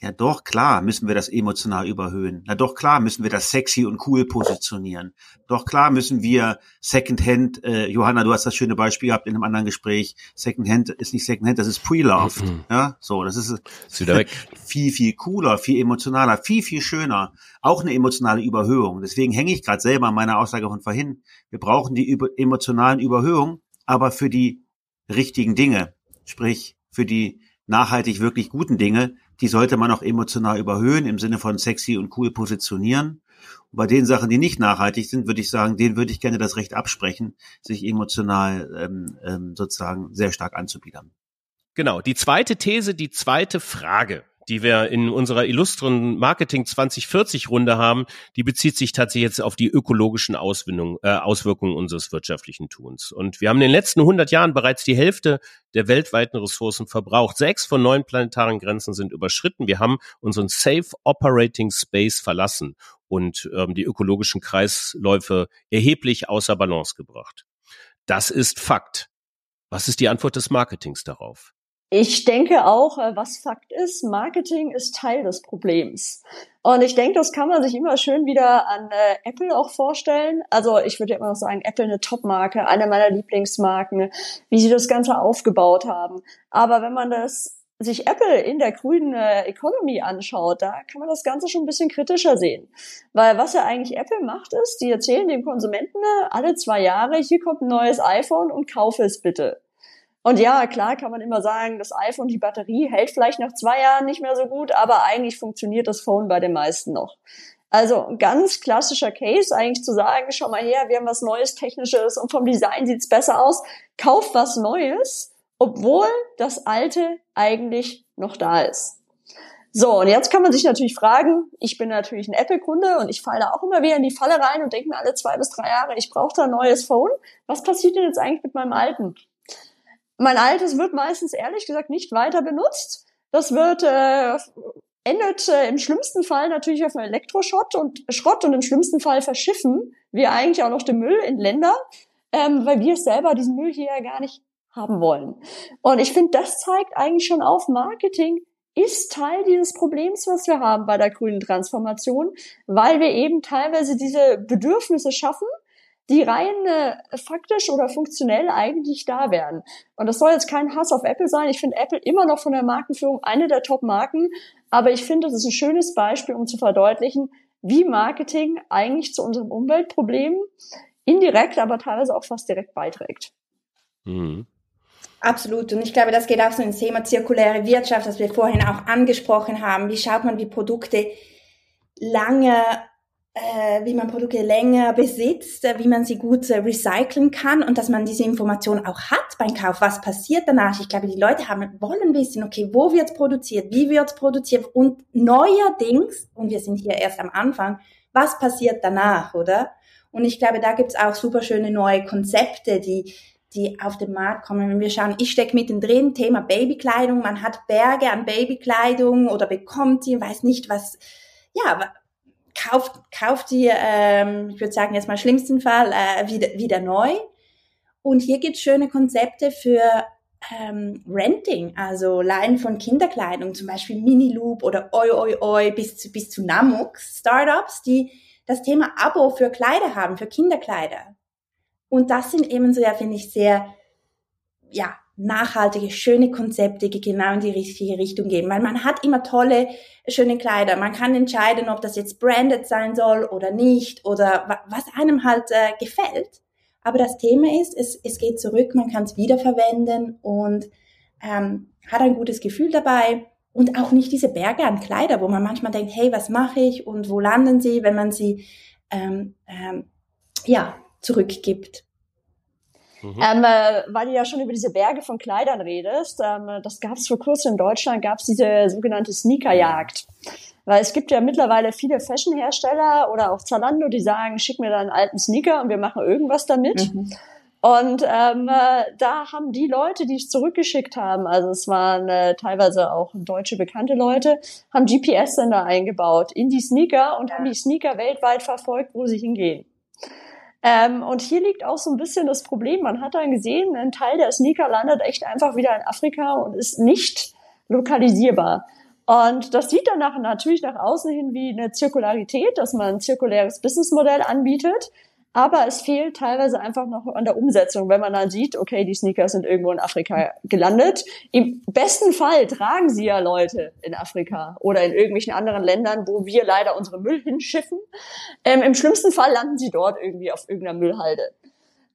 ja doch, klar müssen wir das emotional überhöhen. Na doch, klar müssen wir das sexy und cool positionieren. Doch, klar müssen wir Secondhand, äh, Johanna, du hast das schöne Beispiel gehabt in einem anderen Gespräch, Secondhand ist nicht Secondhand, das ist Pre-Loved. Mhm. Ja, so, das ist, ist wieder weg. viel, viel cooler, viel emotionaler, viel, viel schöner. Auch eine emotionale Überhöhung. Deswegen hänge ich gerade selber an meiner Aussage von vorhin. Wir brauchen die über emotionalen Überhöhungen, aber für die richtigen Dinge, sprich für die nachhaltig wirklich guten Dinge, die sollte man auch emotional überhöhen, im Sinne von sexy und cool positionieren. Und bei den Sachen, die nicht nachhaltig sind, würde ich sagen, denen würde ich gerne das Recht absprechen, sich emotional ähm, ähm, sozusagen sehr stark anzubiedern. Genau, die zweite These, die zweite Frage die wir in unserer illustren Marketing 2040 Runde haben, die bezieht sich tatsächlich jetzt auf die ökologischen Auswirkungen, äh, Auswirkungen unseres wirtschaftlichen Tuns. Und wir haben in den letzten 100 Jahren bereits die Hälfte der weltweiten Ressourcen verbraucht. Sechs von neun planetaren Grenzen sind überschritten. Wir haben unseren Safe Operating Space verlassen und ähm, die ökologischen Kreisläufe erheblich außer Balance gebracht. Das ist Fakt. Was ist die Antwort des Marketings darauf? Ich denke auch, äh, was Fakt ist, Marketing ist Teil des Problems. Und ich denke, das kann man sich immer schön wieder an äh, Apple auch vorstellen. Also ich würde ja immer noch sagen, Apple eine Top-Marke, eine meiner Lieblingsmarken, wie sie das Ganze aufgebaut haben. Aber wenn man das sich Apple in der grünen äh, Economy anschaut, da kann man das Ganze schon ein bisschen kritischer sehen. Weil was ja eigentlich Apple macht ist, die erzählen dem Konsumenten äh, alle zwei Jahre, hier kommt ein neues iPhone und kaufe es bitte. Und ja, klar kann man immer sagen, das iPhone, die Batterie hält vielleicht nach zwei Jahren nicht mehr so gut, aber eigentlich funktioniert das Phone bei den meisten noch. Also ganz klassischer Case, eigentlich zu sagen, schau mal her, wir haben was Neues, Technisches und vom Design sieht's besser aus. Kauf was Neues, obwohl das Alte eigentlich noch da ist. So, und jetzt kann man sich natürlich fragen, ich bin natürlich ein Apple-Kunde und ich falle da auch immer wieder in die Falle rein und denke mir alle zwei bis drei Jahre, ich brauche da ein neues Phone. Was passiert denn jetzt eigentlich mit meinem alten? Mein altes wird meistens ehrlich gesagt nicht weiter benutzt. Das wird äh, endet äh, im schlimmsten Fall natürlich auf einem Elektroschrott und Schrott und im schlimmsten Fall verschiffen wir eigentlich auch noch den Müll in Länder, ähm, weil wir selber diesen Müll hier ja gar nicht haben wollen. Und ich finde, das zeigt eigentlich schon auf, Marketing ist Teil dieses Problems, was wir haben bei der grünen Transformation, weil wir eben teilweise diese Bedürfnisse schaffen, die rein äh, faktisch oder funktionell eigentlich da wären. Und das soll jetzt kein Hass auf Apple sein. Ich finde Apple immer noch von der Markenführung eine der Top-Marken. Aber ich finde, das ist ein schönes Beispiel, um zu verdeutlichen, wie Marketing eigentlich zu unserem Umweltproblem indirekt, aber teilweise auch fast direkt beiträgt. Mhm. Absolut. Und ich glaube, das geht auch so ins Thema zirkuläre Wirtschaft, das wir vorhin auch angesprochen haben. Wie schaut man, wie Produkte lange wie man Produkte länger besitzt, äh, wie man sie gut äh, recyceln kann und dass man diese Information auch hat beim Kauf. Was passiert danach? Ich glaube, die Leute haben, wollen wissen, okay, wo wird's produziert, wie wird's produziert und neuerdings, und wir sind hier erst am Anfang, was passiert danach, oder? Und ich glaube, da gibt's auch super schöne neue Konzepte, die die auf den Markt kommen. Wenn wir schauen, ich stecke mittendrin, Thema Babykleidung, man hat Berge an Babykleidung oder bekommt sie, weiß nicht, was, ja, kauft, kauft die, ähm, ich würde sagen jetzt mal schlimmsten Fall, äh, wieder, wieder neu. Und hier gibt es schöne Konzepte für ähm, Renting, also Leihen von Kinderkleidung, zum Beispiel Miniloop oder Oi Oi Oi bis zu, bis zu Namux, Startups, die das Thema Abo für Kleider haben, für Kinderkleider. Und das sind eben so, ja, finde ich, sehr, ja, nachhaltige, schöne Konzepte, die genau in die richtige Richtung gehen. Weil man hat immer tolle, schöne Kleider. Man kann entscheiden, ob das jetzt branded sein soll oder nicht oder was einem halt äh, gefällt. Aber das Thema ist, es, es geht zurück, man kann es wiederverwenden und ähm, hat ein gutes Gefühl dabei und auch nicht diese Berge an Kleider, wo man manchmal denkt, hey, was mache ich und wo landen sie, wenn man sie ähm, ähm, ja zurückgibt. Mhm. Ähm, äh, weil du ja schon über diese Berge von Kleidern redest, ähm, das gab es vor kurzem in Deutschland, gab es diese sogenannte Sneakerjagd. Weil es gibt ja mittlerweile viele Fashionhersteller oder auch Zalando, die sagen, schick mir da einen alten Sneaker und wir machen irgendwas damit. Mhm. Und ähm, äh, da haben die Leute, die es zurückgeschickt haben, also es waren äh, teilweise auch deutsche bekannte Leute, haben GPS-Sender eingebaut in die Sneaker und haben die Sneaker weltweit verfolgt, wo sie hingehen. Ähm, und hier liegt auch so ein bisschen das Problem. Man hat dann gesehen, ein Teil der Sneaker landet echt einfach wieder in Afrika und ist nicht lokalisierbar. Und das sieht dann natürlich nach außen hin wie eine Zirkularität, dass man ein zirkuläres Businessmodell anbietet. Aber es fehlt teilweise einfach noch an der Umsetzung, wenn man dann sieht, okay, die Sneakers sind irgendwo in Afrika gelandet. Im besten Fall tragen sie ja Leute in Afrika oder in irgendwelchen anderen Ländern, wo wir leider unsere Müll hinschiffen. Ähm, Im schlimmsten Fall landen sie dort irgendwie auf irgendeiner Müllhalde.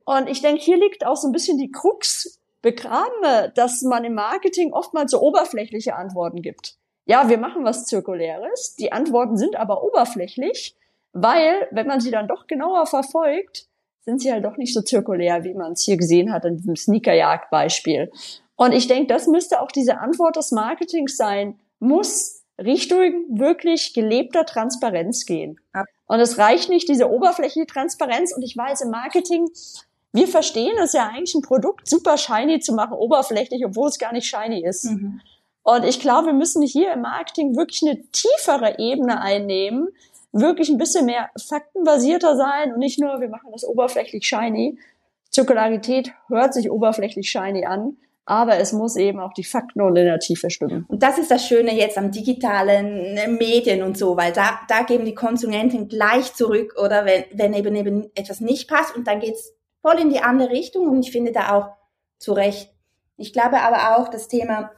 Und ich denke, hier liegt auch so ein bisschen die Krux begraben, dass man im Marketing oftmals so oberflächliche Antworten gibt. Ja, wir machen was Zirkuläres, die Antworten sind aber oberflächlich weil, wenn man sie dann doch genauer verfolgt, sind sie halt doch nicht so zirkulär, wie man es hier gesehen hat in diesem Sneakerjagd-Beispiel. Und ich denke, das müsste auch diese Antwort des Marketings sein. Muss Richtung wirklich gelebter Transparenz gehen. Und es reicht nicht diese oberflächliche Transparenz. Und ich weiß, im Marketing, wir verstehen es ja eigentlich, ein Produkt super shiny zu machen, oberflächlich, obwohl es gar nicht shiny ist. Mhm. Und ich glaube, wir müssen hier im Marketing wirklich eine tiefere Ebene einnehmen, wirklich ein bisschen mehr faktenbasierter sein und nicht nur, wir machen das oberflächlich shiny. Zirkularität hört sich oberflächlich shiny an, aber es muss eben auch die Fakten und in der Tiefe stimmen. Und das ist das Schöne jetzt am digitalen äh, Medien und so, weil da, da geben die Konsumenten gleich zurück oder wenn, wenn eben, eben etwas nicht passt und dann geht's voll in die andere Richtung und ich finde da auch zu Recht. Ich glaube aber auch, das Thema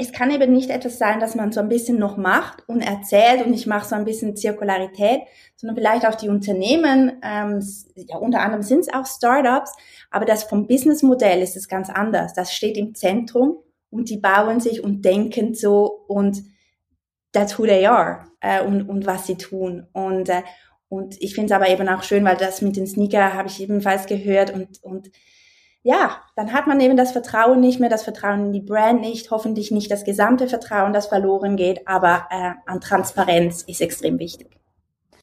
es kann eben nicht etwas sein, dass man so ein bisschen noch macht und erzählt und ich mache so ein bisschen Zirkularität, sondern vielleicht auch die Unternehmen, ähm, ja unter anderem sind es auch Startups, aber das vom Businessmodell ist es ganz anders. Das steht im Zentrum und die bauen sich und denken so und that's who they are äh, und, und was sie tun. Und, äh, und ich finde es aber eben auch schön, weil das mit den Sneaker habe ich ebenfalls gehört und, und ja, dann hat man eben das Vertrauen nicht mehr, das Vertrauen in die Brand nicht, hoffentlich nicht das gesamte Vertrauen, das verloren geht, aber äh, an Transparenz ist extrem wichtig.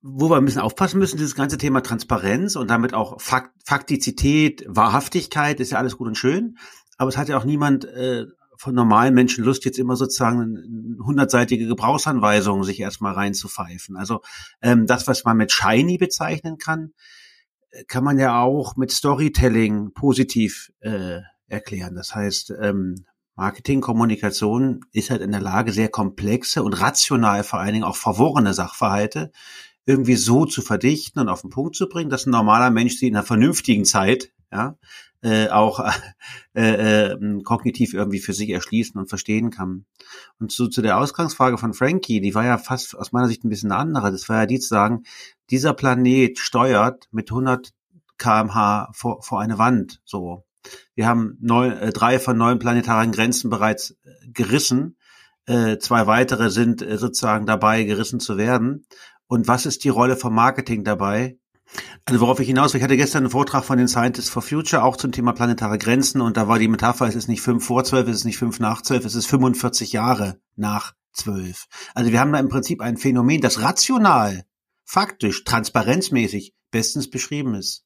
Wo wir ein bisschen aufpassen müssen, dieses ganze Thema Transparenz und damit auch Fakt, Faktizität, Wahrhaftigkeit ist ja alles gut und schön, aber es hat ja auch niemand äh, von normalen Menschen Lust, jetzt immer sozusagen hundertseitige Gebrauchsanweisung sich erstmal reinzupfeifen. Also ähm, das, was man mit shiny bezeichnen kann, kann man ja auch mit Storytelling positiv äh, erklären. Das heißt, ähm, Marketing, Kommunikation ist halt in der Lage, sehr komplexe und rational vor allen Dingen auch verworrene Sachverhalte irgendwie so zu verdichten und auf den Punkt zu bringen, dass ein normaler Mensch sie in einer vernünftigen Zeit ja, äh, auch äh, äh, kognitiv irgendwie für sich erschließen und verstehen kann. Und so zu der Ausgangsfrage von Frankie, die war ja fast aus meiner Sicht ein bisschen andere. Das war ja die zu sagen, dieser Planet steuert mit 100 kmh vor, vor eine Wand. So, wir haben neun, äh, drei von neun planetaren Grenzen bereits äh, gerissen. Äh, zwei weitere sind äh, sozusagen dabei, gerissen zu werden. Und was ist die Rolle vom Marketing dabei? Also worauf ich hinaus will, ich hatte gestern einen Vortrag von den Scientists for Future auch zum Thema planetare Grenzen und da war die Metapher, es ist nicht fünf vor zwölf, es ist nicht fünf nach zwölf, es ist 45 Jahre nach zwölf. Also wir haben da im Prinzip ein Phänomen, das rational, faktisch, transparenzmäßig bestens beschrieben ist.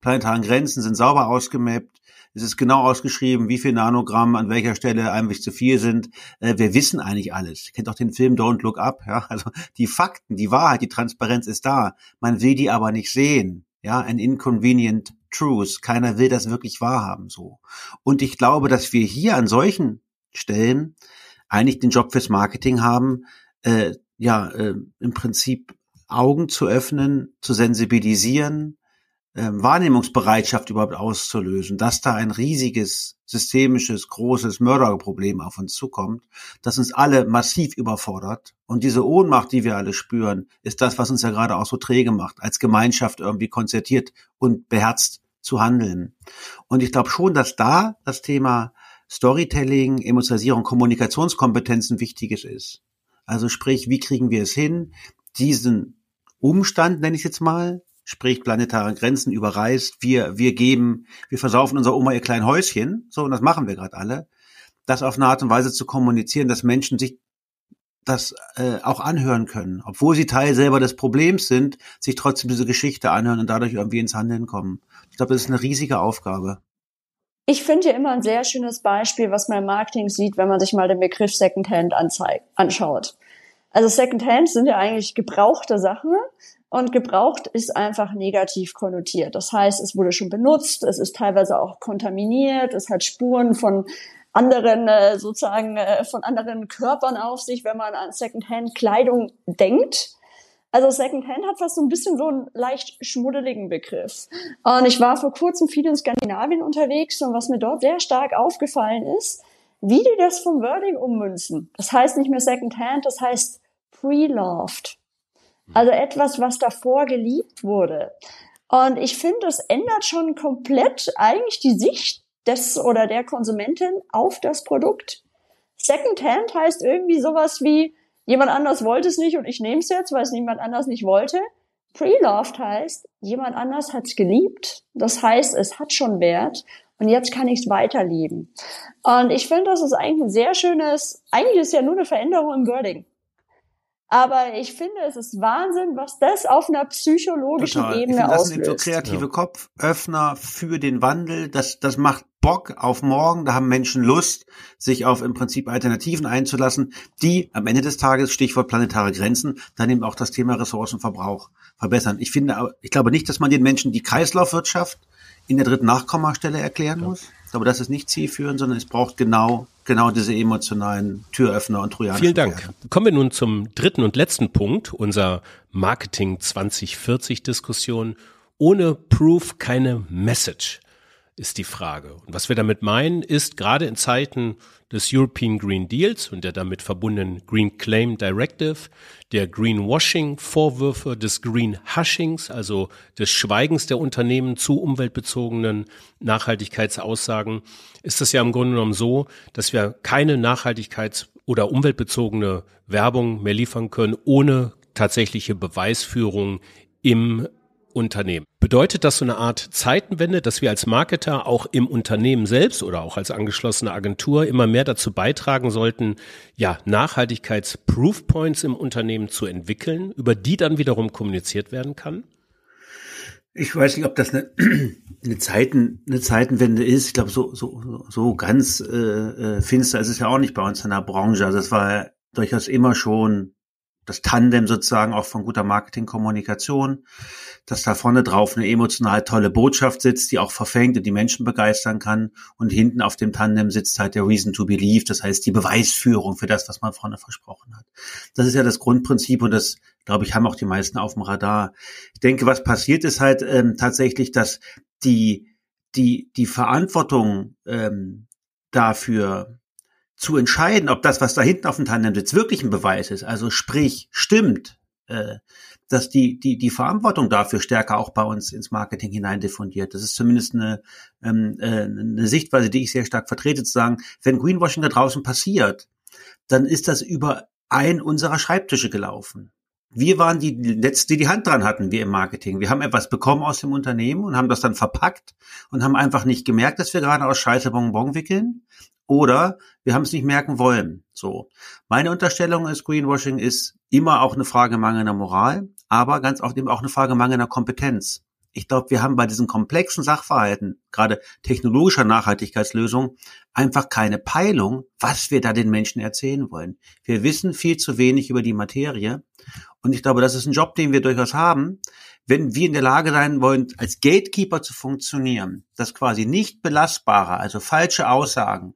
Planetaren Grenzen sind sauber ausgemappt, es ist genau ausgeschrieben, wie viel Nanogramm an welcher Stelle eigentlich zu viel sind. Äh, wir wissen eigentlich alles. Kennt auch den Film Don't Look Up. Ja? Also die Fakten, die Wahrheit, die Transparenz ist da. Man will die aber nicht sehen. Ja, ein inconvenient truth. Keiner will das wirklich wahrhaben so. Und ich glaube, dass wir hier an solchen Stellen eigentlich den Job fürs Marketing haben, äh, ja, äh, im Prinzip Augen zu öffnen, zu sensibilisieren, ähm, Wahrnehmungsbereitschaft überhaupt auszulösen, dass da ein riesiges, systemisches, großes Mörderproblem auf uns zukommt, das uns alle massiv überfordert. Und diese Ohnmacht, die wir alle spüren, ist das, was uns ja gerade auch so träge macht, als Gemeinschaft irgendwie konzertiert und beherzt zu handeln. Und ich glaube schon, dass da das Thema Storytelling, Emotionalisierung, Kommunikationskompetenzen wichtiges ist. Also sprich, wie kriegen wir es hin, diesen Umstand, nenne ich jetzt mal, sprich planetare Grenzen überreißt. Wir, wir geben, wir versaufen unserer Oma ihr klein Häuschen, so, und das machen wir gerade alle. Das auf eine Art und Weise zu kommunizieren, dass Menschen sich das äh, auch anhören können, obwohl sie Teil selber des Problems sind, sich trotzdem diese Geschichte anhören und dadurch irgendwie ins Handeln kommen. Ich glaube, das ist eine riesige Aufgabe. Ich finde ja immer ein sehr schönes Beispiel, was man im Marketing sieht, wenn man sich mal den Begriff Secondhand anschaut. Also Secondhand sind ja eigentlich gebrauchte Sachen, und gebraucht ist einfach negativ konnotiert. Das heißt, es wurde schon benutzt, es ist teilweise auch kontaminiert, es hat Spuren von anderen, äh, sozusagen, äh, von anderen Körpern auf sich, wenn man an Secondhand-Kleidung denkt. Also Secondhand hat fast so ein bisschen so einen leicht schmuddeligen Begriff. Und ich war vor kurzem viel in Skandinavien unterwegs und was mir dort sehr stark aufgefallen ist, wie die das vom Wording ummünzen. Das heißt nicht mehr Secondhand, das heißt pre-loved. Also etwas, was davor geliebt wurde. Und ich finde, es ändert schon komplett eigentlich die Sicht des oder der Konsumentin auf das Produkt. Secondhand heißt irgendwie sowas wie, jemand anders wollte es nicht und ich nehme es jetzt, weil es niemand anders nicht wollte. Pre-loved heißt, jemand anders hat es geliebt. Das heißt, es hat schon Wert und jetzt kann ich es weiterleben. Und ich finde, das ist eigentlich ein sehr schönes, eigentlich ist ja nur eine Veränderung im Wording. Aber ich finde, es ist Wahnsinn, was das auf einer psychologischen Total. Ebene ich find, das auslöst. sind so kreative ja. Kopföffner für den Wandel. Das, das macht Bock auf morgen. Da haben Menschen Lust, sich auf im Prinzip Alternativen einzulassen, die am Ende des Tages, Stichwort planetare Grenzen, dann eben auch das Thema Ressourcenverbrauch verbessern. Ich finde, ich glaube nicht, dass man den Menschen die Kreislaufwirtschaft in der dritten Nachkommastelle erklären ja. muss. Glaube, das ist nicht zielführend, sondern es braucht genau, genau diese emotionalen Türöffner und Trojaner. Vielen Dank. Werte. Kommen wir nun zum dritten und letzten Punkt unserer Marketing 2040 Diskussion. Ohne Proof keine Message ist die Frage. Und was wir damit meinen, ist gerade in Zeiten des European Green Deals und der damit verbundenen Green Claim Directive, der Greenwashing-Vorwürfe, des Green Hushings, also des Schweigens der Unternehmen zu umweltbezogenen Nachhaltigkeitsaussagen, ist es ja im Grunde genommen so, dass wir keine Nachhaltigkeits- oder umweltbezogene Werbung mehr liefern können, ohne tatsächliche Beweisführung im Unternehmen. Bedeutet das so eine Art Zeitenwende, dass wir als Marketer auch im Unternehmen selbst oder auch als angeschlossene Agentur immer mehr dazu beitragen sollten, ja, Nachhaltigkeits-Proofpoints im Unternehmen zu entwickeln, über die dann wiederum kommuniziert werden kann? Ich weiß nicht, ob das eine, eine, Zeiten, eine Zeitenwende ist. Ich glaube, so, so, so ganz äh, äh, finster ist es ja auch nicht bei uns in der Branche. Also es war durchaus immer schon das Tandem sozusagen auch von guter Marketingkommunikation, dass da vorne drauf eine emotional tolle Botschaft sitzt, die auch verfängt und die Menschen begeistern kann. Und hinten auf dem Tandem sitzt halt der Reason to Believe, das heißt die Beweisführung für das, was man vorne versprochen hat. Das ist ja das Grundprinzip und das, glaube ich, haben auch die meisten auf dem Radar. Ich denke, was passiert ist halt ähm, tatsächlich, dass die, die, die Verantwortung ähm, dafür zu entscheiden, ob das, was da hinten auf dem Tandem sitzt, wirklich ein Beweis ist, also sprich, stimmt, äh, dass die, die, die Verantwortung dafür stärker auch bei uns ins Marketing hinein diffundiert. Das ist zumindest eine, ähm, äh, eine Sichtweise, die ich sehr stark vertrete, zu sagen, wenn Greenwashing da draußen passiert, dann ist das über ein unserer Schreibtische gelaufen. Wir waren die Letzten, die die Hand dran hatten, wir im Marketing. Wir haben etwas bekommen aus dem Unternehmen und haben das dann verpackt und haben einfach nicht gemerkt, dass wir gerade aus Scheiße Bonbon wickeln oder wir haben es nicht merken wollen. So. Meine Unterstellung ist, Greenwashing ist immer auch eine Frage mangelnder Moral, aber ganz oft eben auch eine Frage mangelnder Kompetenz. Ich glaube, wir haben bei diesen komplexen Sachverhalten, gerade technologischer Nachhaltigkeitslösungen, einfach keine Peilung, was wir da den Menschen erzählen wollen. Wir wissen viel zu wenig über die Materie. Und ich glaube, das ist ein Job, den wir durchaus haben, wenn wir in der Lage sein wollen, als Gatekeeper zu funktionieren, dass quasi nicht belastbare, also falsche Aussagen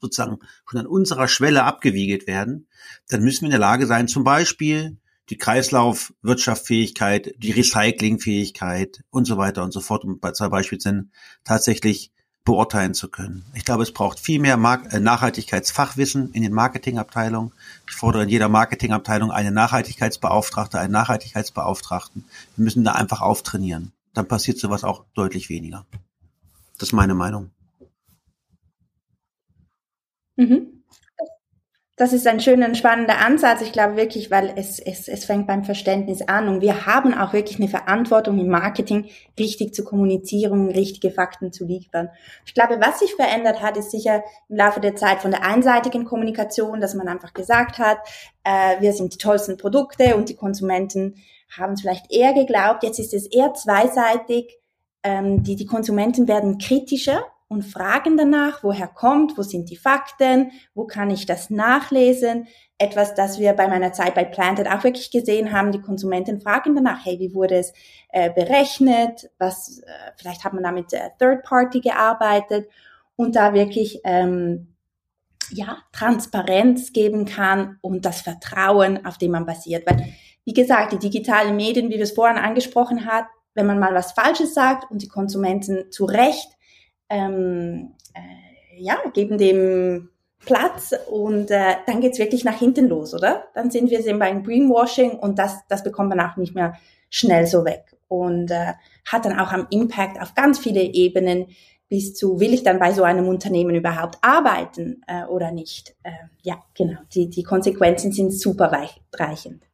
sozusagen schon an unserer Schwelle abgewiegelt werden, dann müssen wir in der Lage sein, zum Beispiel die Kreislaufwirtschaftsfähigkeit, die Recyclingfähigkeit und so weiter und so fort, um bei zwei Beispielen sind, tatsächlich beurteilen zu können. Ich glaube, es braucht viel mehr Mark äh, Nachhaltigkeitsfachwissen in den Marketingabteilungen. Ich fordere in jeder Marketingabteilung eine Nachhaltigkeitsbeauftragte, einen Nachhaltigkeitsbeauftragten. Wir müssen da einfach auftrainieren. Dann passiert sowas auch deutlich weniger. Das ist meine Meinung. Mhm. Das ist ein schöner, spannender Ansatz. Ich glaube wirklich, weil es, es, es fängt beim Verständnis an und wir haben auch wirklich eine Verantwortung im Marketing, richtig zu kommunizieren, richtige Fakten zu liefern. Ich glaube, was sich verändert hat, ist sicher im Laufe der Zeit von der einseitigen Kommunikation, dass man einfach gesagt hat, äh, wir sind die tollsten Produkte und die Konsumenten haben es vielleicht eher geglaubt. Jetzt ist es eher zweiseitig. Ähm, die, die Konsumenten werden kritischer und fragen danach, woher kommt, wo sind die Fakten, wo kann ich das nachlesen. Etwas, das wir bei meiner Zeit bei Planted auch wirklich gesehen haben, die Konsumenten fragen danach, hey, wie wurde es äh, berechnet, was, äh, vielleicht hat man da mit äh, Third Party gearbeitet und da wirklich ähm, ja, Transparenz geben kann und das Vertrauen, auf dem man basiert. Weil, wie gesagt, die digitalen Medien, wie wir es vorhin angesprochen haben, wenn man mal was Falsches sagt und die Konsumenten zu Recht ähm, äh, ja, geben dem Platz und äh, dann geht's wirklich nach hinten los, oder? Dann sind wir beim Greenwashing und das, das bekommt man auch nicht mehr schnell so weg und äh, hat dann auch am Impact auf ganz viele Ebenen bis zu, will ich dann bei so einem Unternehmen überhaupt arbeiten äh, oder nicht? Äh, ja, genau, die, die Konsequenzen sind super reichend.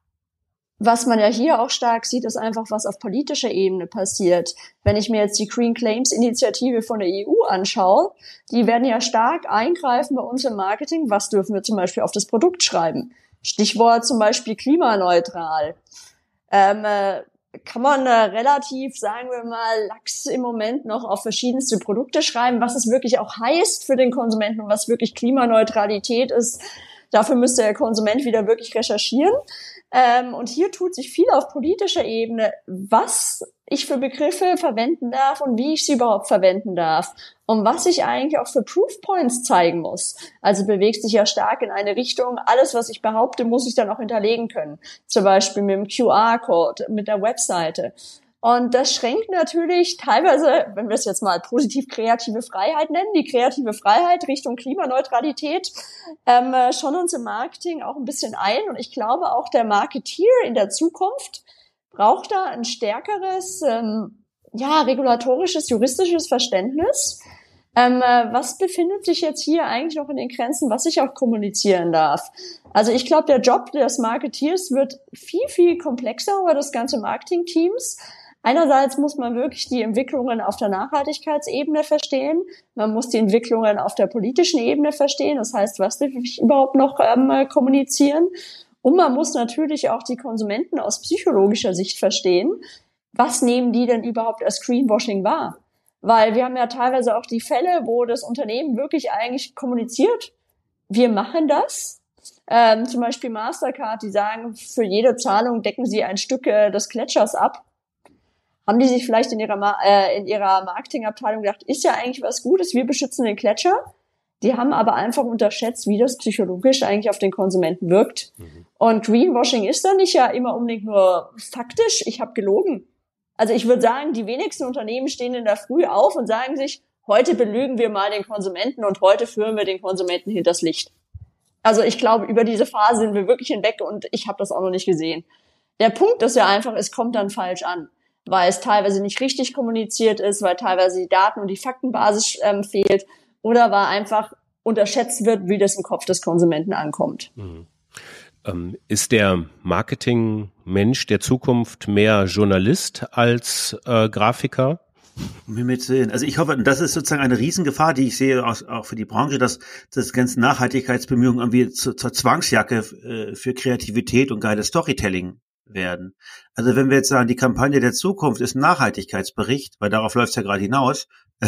Was man ja hier auch stark sieht, ist einfach, was auf politischer Ebene passiert. Wenn ich mir jetzt die Green Claims Initiative von der EU anschaue, die werden ja stark eingreifen bei uns im Marketing. Was dürfen wir zum Beispiel auf das Produkt schreiben? Stichwort zum Beispiel klimaneutral. Ähm, äh, kann man äh, relativ, sagen wir mal, lax im Moment noch auf verschiedenste Produkte schreiben, was es wirklich auch heißt für den Konsumenten und was wirklich Klimaneutralität ist. Dafür müsste der Konsument wieder wirklich recherchieren. Ähm, und hier tut sich viel auf politischer Ebene, was ich für Begriffe verwenden darf und wie ich sie überhaupt verwenden darf und was ich eigentlich auch für Proof Points zeigen muss. Also bewegt sich ja stark in eine Richtung, alles, was ich behaupte, muss ich dann auch hinterlegen können. Zum Beispiel mit dem QR-Code, mit der Webseite. Und das schränkt natürlich teilweise, wenn wir es jetzt mal positiv kreative Freiheit nennen, die kreative Freiheit Richtung Klimaneutralität, ähm, schon uns im Marketing auch ein bisschen ein. Und ich glaube auch der Marketeer in der Zukunft braucht da ein stärkeres, ähm, ja, regulatorisches, juristisches Verständnis. Ähm, äh, was befindet sich jetzt hier eigentlich noch in den Grenzen, was ich auch kommunizieren darf? Also ich glaube, der Job des Marketeers wird viel, viel komplexer über das ganze Marketing-Teams. Einerseits muss man wirklich die Entwicklungen auf der Nachhaltigkeitsebene verstehen. Man muss die Entwicklungen auf der politischen Ebene verstehen. Das heißt, was will ich überhaupt noch ähm, kommunizieren? Und man muss natürlich auch die Konsumenten aus psychologischer Sicht verstehen. Was nehmen die denn überhaupt als Greenwashing wahr? Weil wir haben ja teilweise auch die Fälle, wo das Unternehmen wirklich eigentlich kommuniziert, wir machen das. Ähm, zum Beispiel Mastercard, die sagen, für jede Zahlung decken sie ein Stück äh, des Gletschers ab haben die sich vielleicht in ihrer, äh, in ihrer Marketingabteilung gedacht, ist ja eigentlich was Gutes, wir beschützen den Gletscher. Die haben aber einfach unterschätzt, wie das psychologisch eigentlich auf den Konsumenten wirkt. Mhm. Und Greenwashing ist dann nicht ja immer unbedingt nur faktisch, ich habe gelogen. Also ich würde sagen, die wenigsten Unternehmen stehen in der Früh auf und sagen sich, heute belügen wir mal den Konsumenten und heute führen wir den Konsumenten hinters Licht. Also ich glaube, über diese Phase sind wir wirklich hinweg und ich habe das auch noch nicht gesehen. Der Punkt ist ja einfach, es kommt dann falsch an weil es teilweise nicht richtig kommuniziert ist, weil teilweise die Daten und die Faktenbasis ähm, fehlt oder weil einfach unterschätzt wird, wie das im Kopf des Konsumenten ankommt. Mhm. Ähm, ist der Marketingmensch der Zukunft mehr Journalist als äh, Grafiker? Also ich hoffe, das ist sozusagen eine Riesengefahr, die ich sehe auch für die Branche, dass das ganze Nachhaltigkeitsbemühungen irgendwie zur, zur Zwangsjacke äh, für Kreativität und geiles Storytelling werden. Also wenn wir jetzt sagen, die Kampagne der Zukunft ist ein Nachhaltigkeitsbericht, weil darauf läuft es ja gerade hinaus,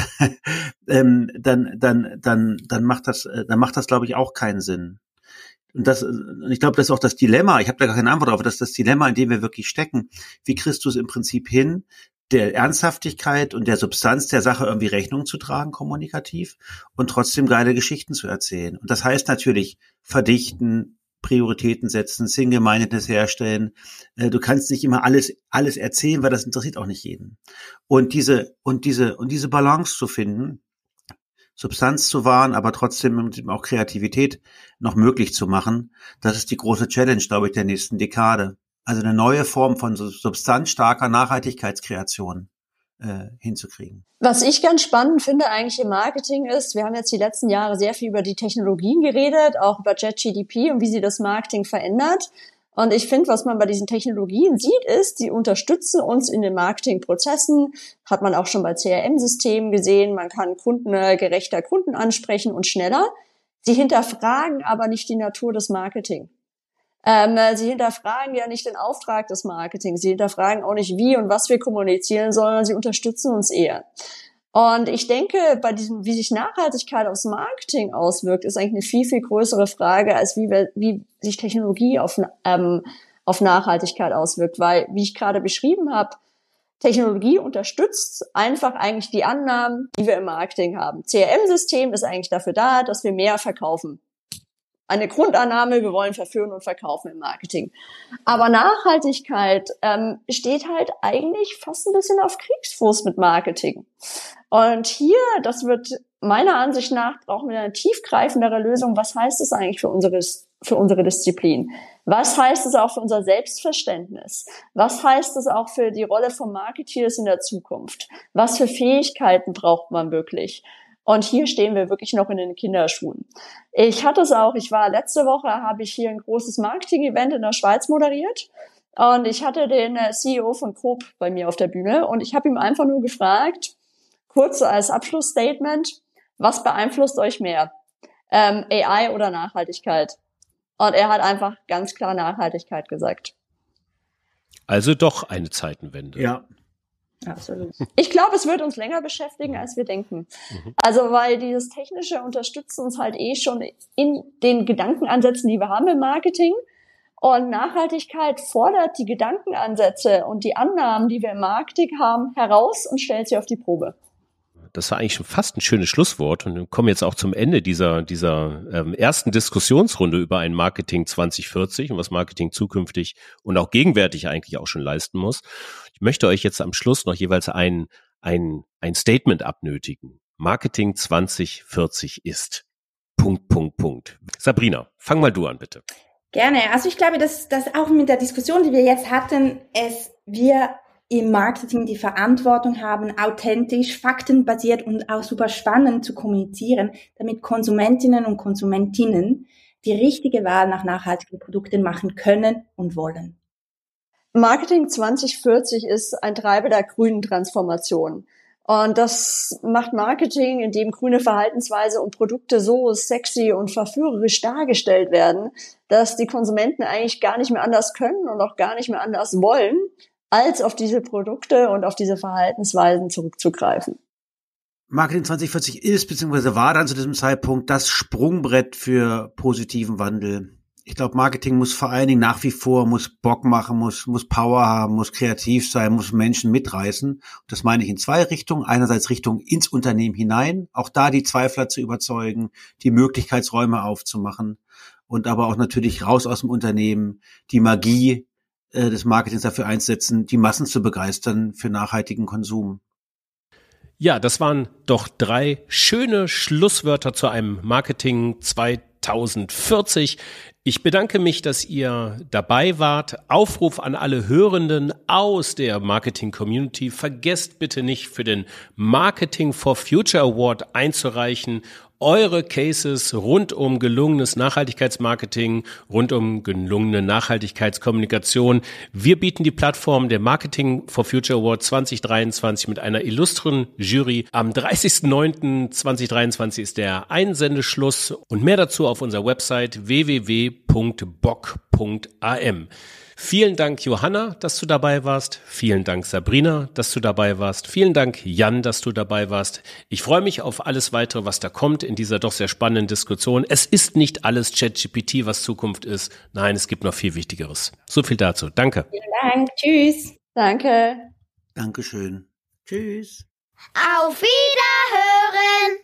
ähm, dann, dann, dann, dann macht das, äh, dann macht das, glaube ich, auch keinen Sinn. Und das, ich glaube, das ist auch das Dilemma. Ich habe da gar keine Antwort drauf. Das ist das Dilemma, in dem wir wirklich stecken. Wie kriegst du es im Prinzip hin, der Ernsthaftigkeit und der Substanz der Sache irgendwie Rechnung zu tragen, kommunikativ, und trotzdem geile Geschichten zu erzählen. Und das heißt natürlich verdichten, Prioritäten setzen, Single-Mindedness herstellen. Äh, du kannst nicht immer alles, alles erzählen, weil das interessiert auch nicht jeden. Und diese, und diese, und diese Balance zu finden, Substanz zu wahren, aber trotzdem auch Kreativität noch möglich zu machen, das ist die große Challenge, glaube ich, der nächsten Dekade. Also eine neue Form von substanzstarker Nachhaltigkeitskreation hinzukriegen. Was ich ganz spannend finde eigentlich im Marketing ist, wir haben jetzt die letzten Jahre sehr viel über die Technologien geredet, auch über JetGDP und wie sie das Marketing verändert. Und ich finde, was man bei diesen Technologien sieht, ist, die unterstützen uns in den Marketingprozessen. Hat man auch schon bei CRM-Systemen gesehen. Man kann kundengerechter Kunden ansprechen und schneller. Sie hinterfragen aber nicht die Natur des Marketing. Ähm, sie hinterfragen ja nicht den Auftrag des Marketings, sie hinterfragen auch nicht, wie und was wir kommunizieren, sondern sie unterstützen uns eher. Und ich denke, bei diesem, wie sich Nachhaltigkeit aufs Marketing auswirkt, ist eigentlich eine viel, viel größere Frage, als wie, wir, wie sich Technologie auf, ähm, auf Nachhaltigkeit auswirkt. Weil, wie ich gerade beschrieben habe, Technologie unterstützt einfach eigentlich die Annahmen, die wir im Marketing haben. CRM-System ist eigentlich dafür da, dass wir mehr verkaufen eine Grundannahme, wir wollen verführen und verkaufen im Marketing. Aber Nachhaltigkeit ähm, steht halt eigentlich fast ein bisschen auf Kriegsfuß mit Marketing. Und hier, das wird meiner Ansicht nach, brauchen wir eine tiefgreifendere Lösung. Was heißt es eigentlich für unsere, für unsere Disziplin? Was heißt es auch für unser Selbstverständnis? Was heißt es auch für die Rolle von Marketeers in der Zukunft? Was für Fähigkeiten braucht man wirklich? Und hier stehen wir wirklich noch in den Kinderschuhen. Ich hatte es auch, ich war letzte Woche, habe ich hier ein großes Marketing-Event in der Schweiz moderiert. Und ich hatte den äh, CEO von Coop bei mir auf der Bühne und ich habe ihm einfach nur gefragt, kurz als Abschlussstatement, was beeinflusst euch mehr? Ähm, AI oder Nachhaltigkeit? Und er hat einfach ganz klar Nachhaltigkeit gesagt. Also doch eine Zeitenwende. Ja. Absolut. Ich glaube, es wird uns länger beschäftigen, als wir denken. Mhm. Also, weil dieses Technische unterstützt uns halt eh schon in den Gedankenansätzen, die wir haben im Marketing. Und Nachhaltigkeit fordert die Gedankenansätze und die Annahmen, die wir im Marketing haben, heraus und stellt sie auf die Probe das war eigentlich schon fast ein schönes Schlusswort und wir kommen jetzt auch zum Ende dieser, dieser ähm, ersten Diskussionsrunde über ein Marketing 2040 und was Marketing zukünftig und auch gegenwärtig eigentlich auch schon leisten muss. Ich möchte euch jetzt am Schluss noch jeweils ein, ein, ein Statement abnötigen. Marketing 2040 ist. Punkt, Punkt, Punkt. Sabrina, fang mal du an, bitte. Gerne. Also ich glaube, dass, dass auch mit der Diskussion, die wir jetzt hatten, es wir im Marketing die Verantwortung haben, authentisch, faktenbasiert und auch super spannend zu kommunizieren, damit Konsumentinnen und Konsumentinnen die richtige Wahl nach nachhaltigen Produkten machen können und wollen. Marketing 2040 ist ein Treiber der grünen Transformation. Und das macht Marketing, in dem grüne Verhaltensweise und Produkte so sexy und verführerisch dargestellt werden, dass die Konsumenten eigentlich gar nicht mehr anders können und auch gar nicht mehr anders wollen, als auf diese Produkte und auf diese Verhaltensweisen zurückzugreifen. Marketing 2040 ist bzw. war dann zu diesem Zeitpunkt das Sprungbrett für positiven Wandel. Ich glaube, Marketing muss vor allen Dingen nach wie vor muss Bock machen, muss muss Power haben, muss kreativ sein, muss Menschen mitreißen. Das meine ich in zwei Richtungen. Einerseits Richtung ins Unternehmen hinein, auch da die Zweifler zu überzeugen, die Möglichkeitsräume aufzumachen und aber auch natürlich raus aus dem Unternehmen, die Magie äh, des Marketings dafür einsetzen, die Massen zu begeistern für nachhaltigen Konsum. Ja, das waren doch drei schöne Schlusswörter zu einem Marketing 2040. Ich bedanke mich, dass ihr dabei wart. Aufruf an alle Hörenden aus der Marketing Community. Vergesst bitte nicht für den Marketing for Future Award einzureichen eure Cases rund um gelungenes Nachhaltigkeitsmarketing, rund um gelungene Nachhaltigkeitskommunikation. Wir bieten die Plattform der Marketing for Future Award 2023 mit einer illustren Jury. Am 30.09.2023 ist der Einsendeschluss und mehr dazu auf unserer Website www.bock.am. Vielen Dank, Johanna, dass du dabei warst. Vielen Dank, Sabrina, dass du dabei warst. Vielen Dank, Jan, dass du dabei warst. Ich freue mich auf alles weitere, was da kommt in dieser doch sehr spannenden Diskussion. Es ist nicht alles ChatGPT, was Zukunft ist. Nein, es gibt noch viel Wichtigeres. So viel dazu. Danke. Vielen Dank. Tschüss. Danke. Dankeschön. Tschüss. Auf Wiederhören.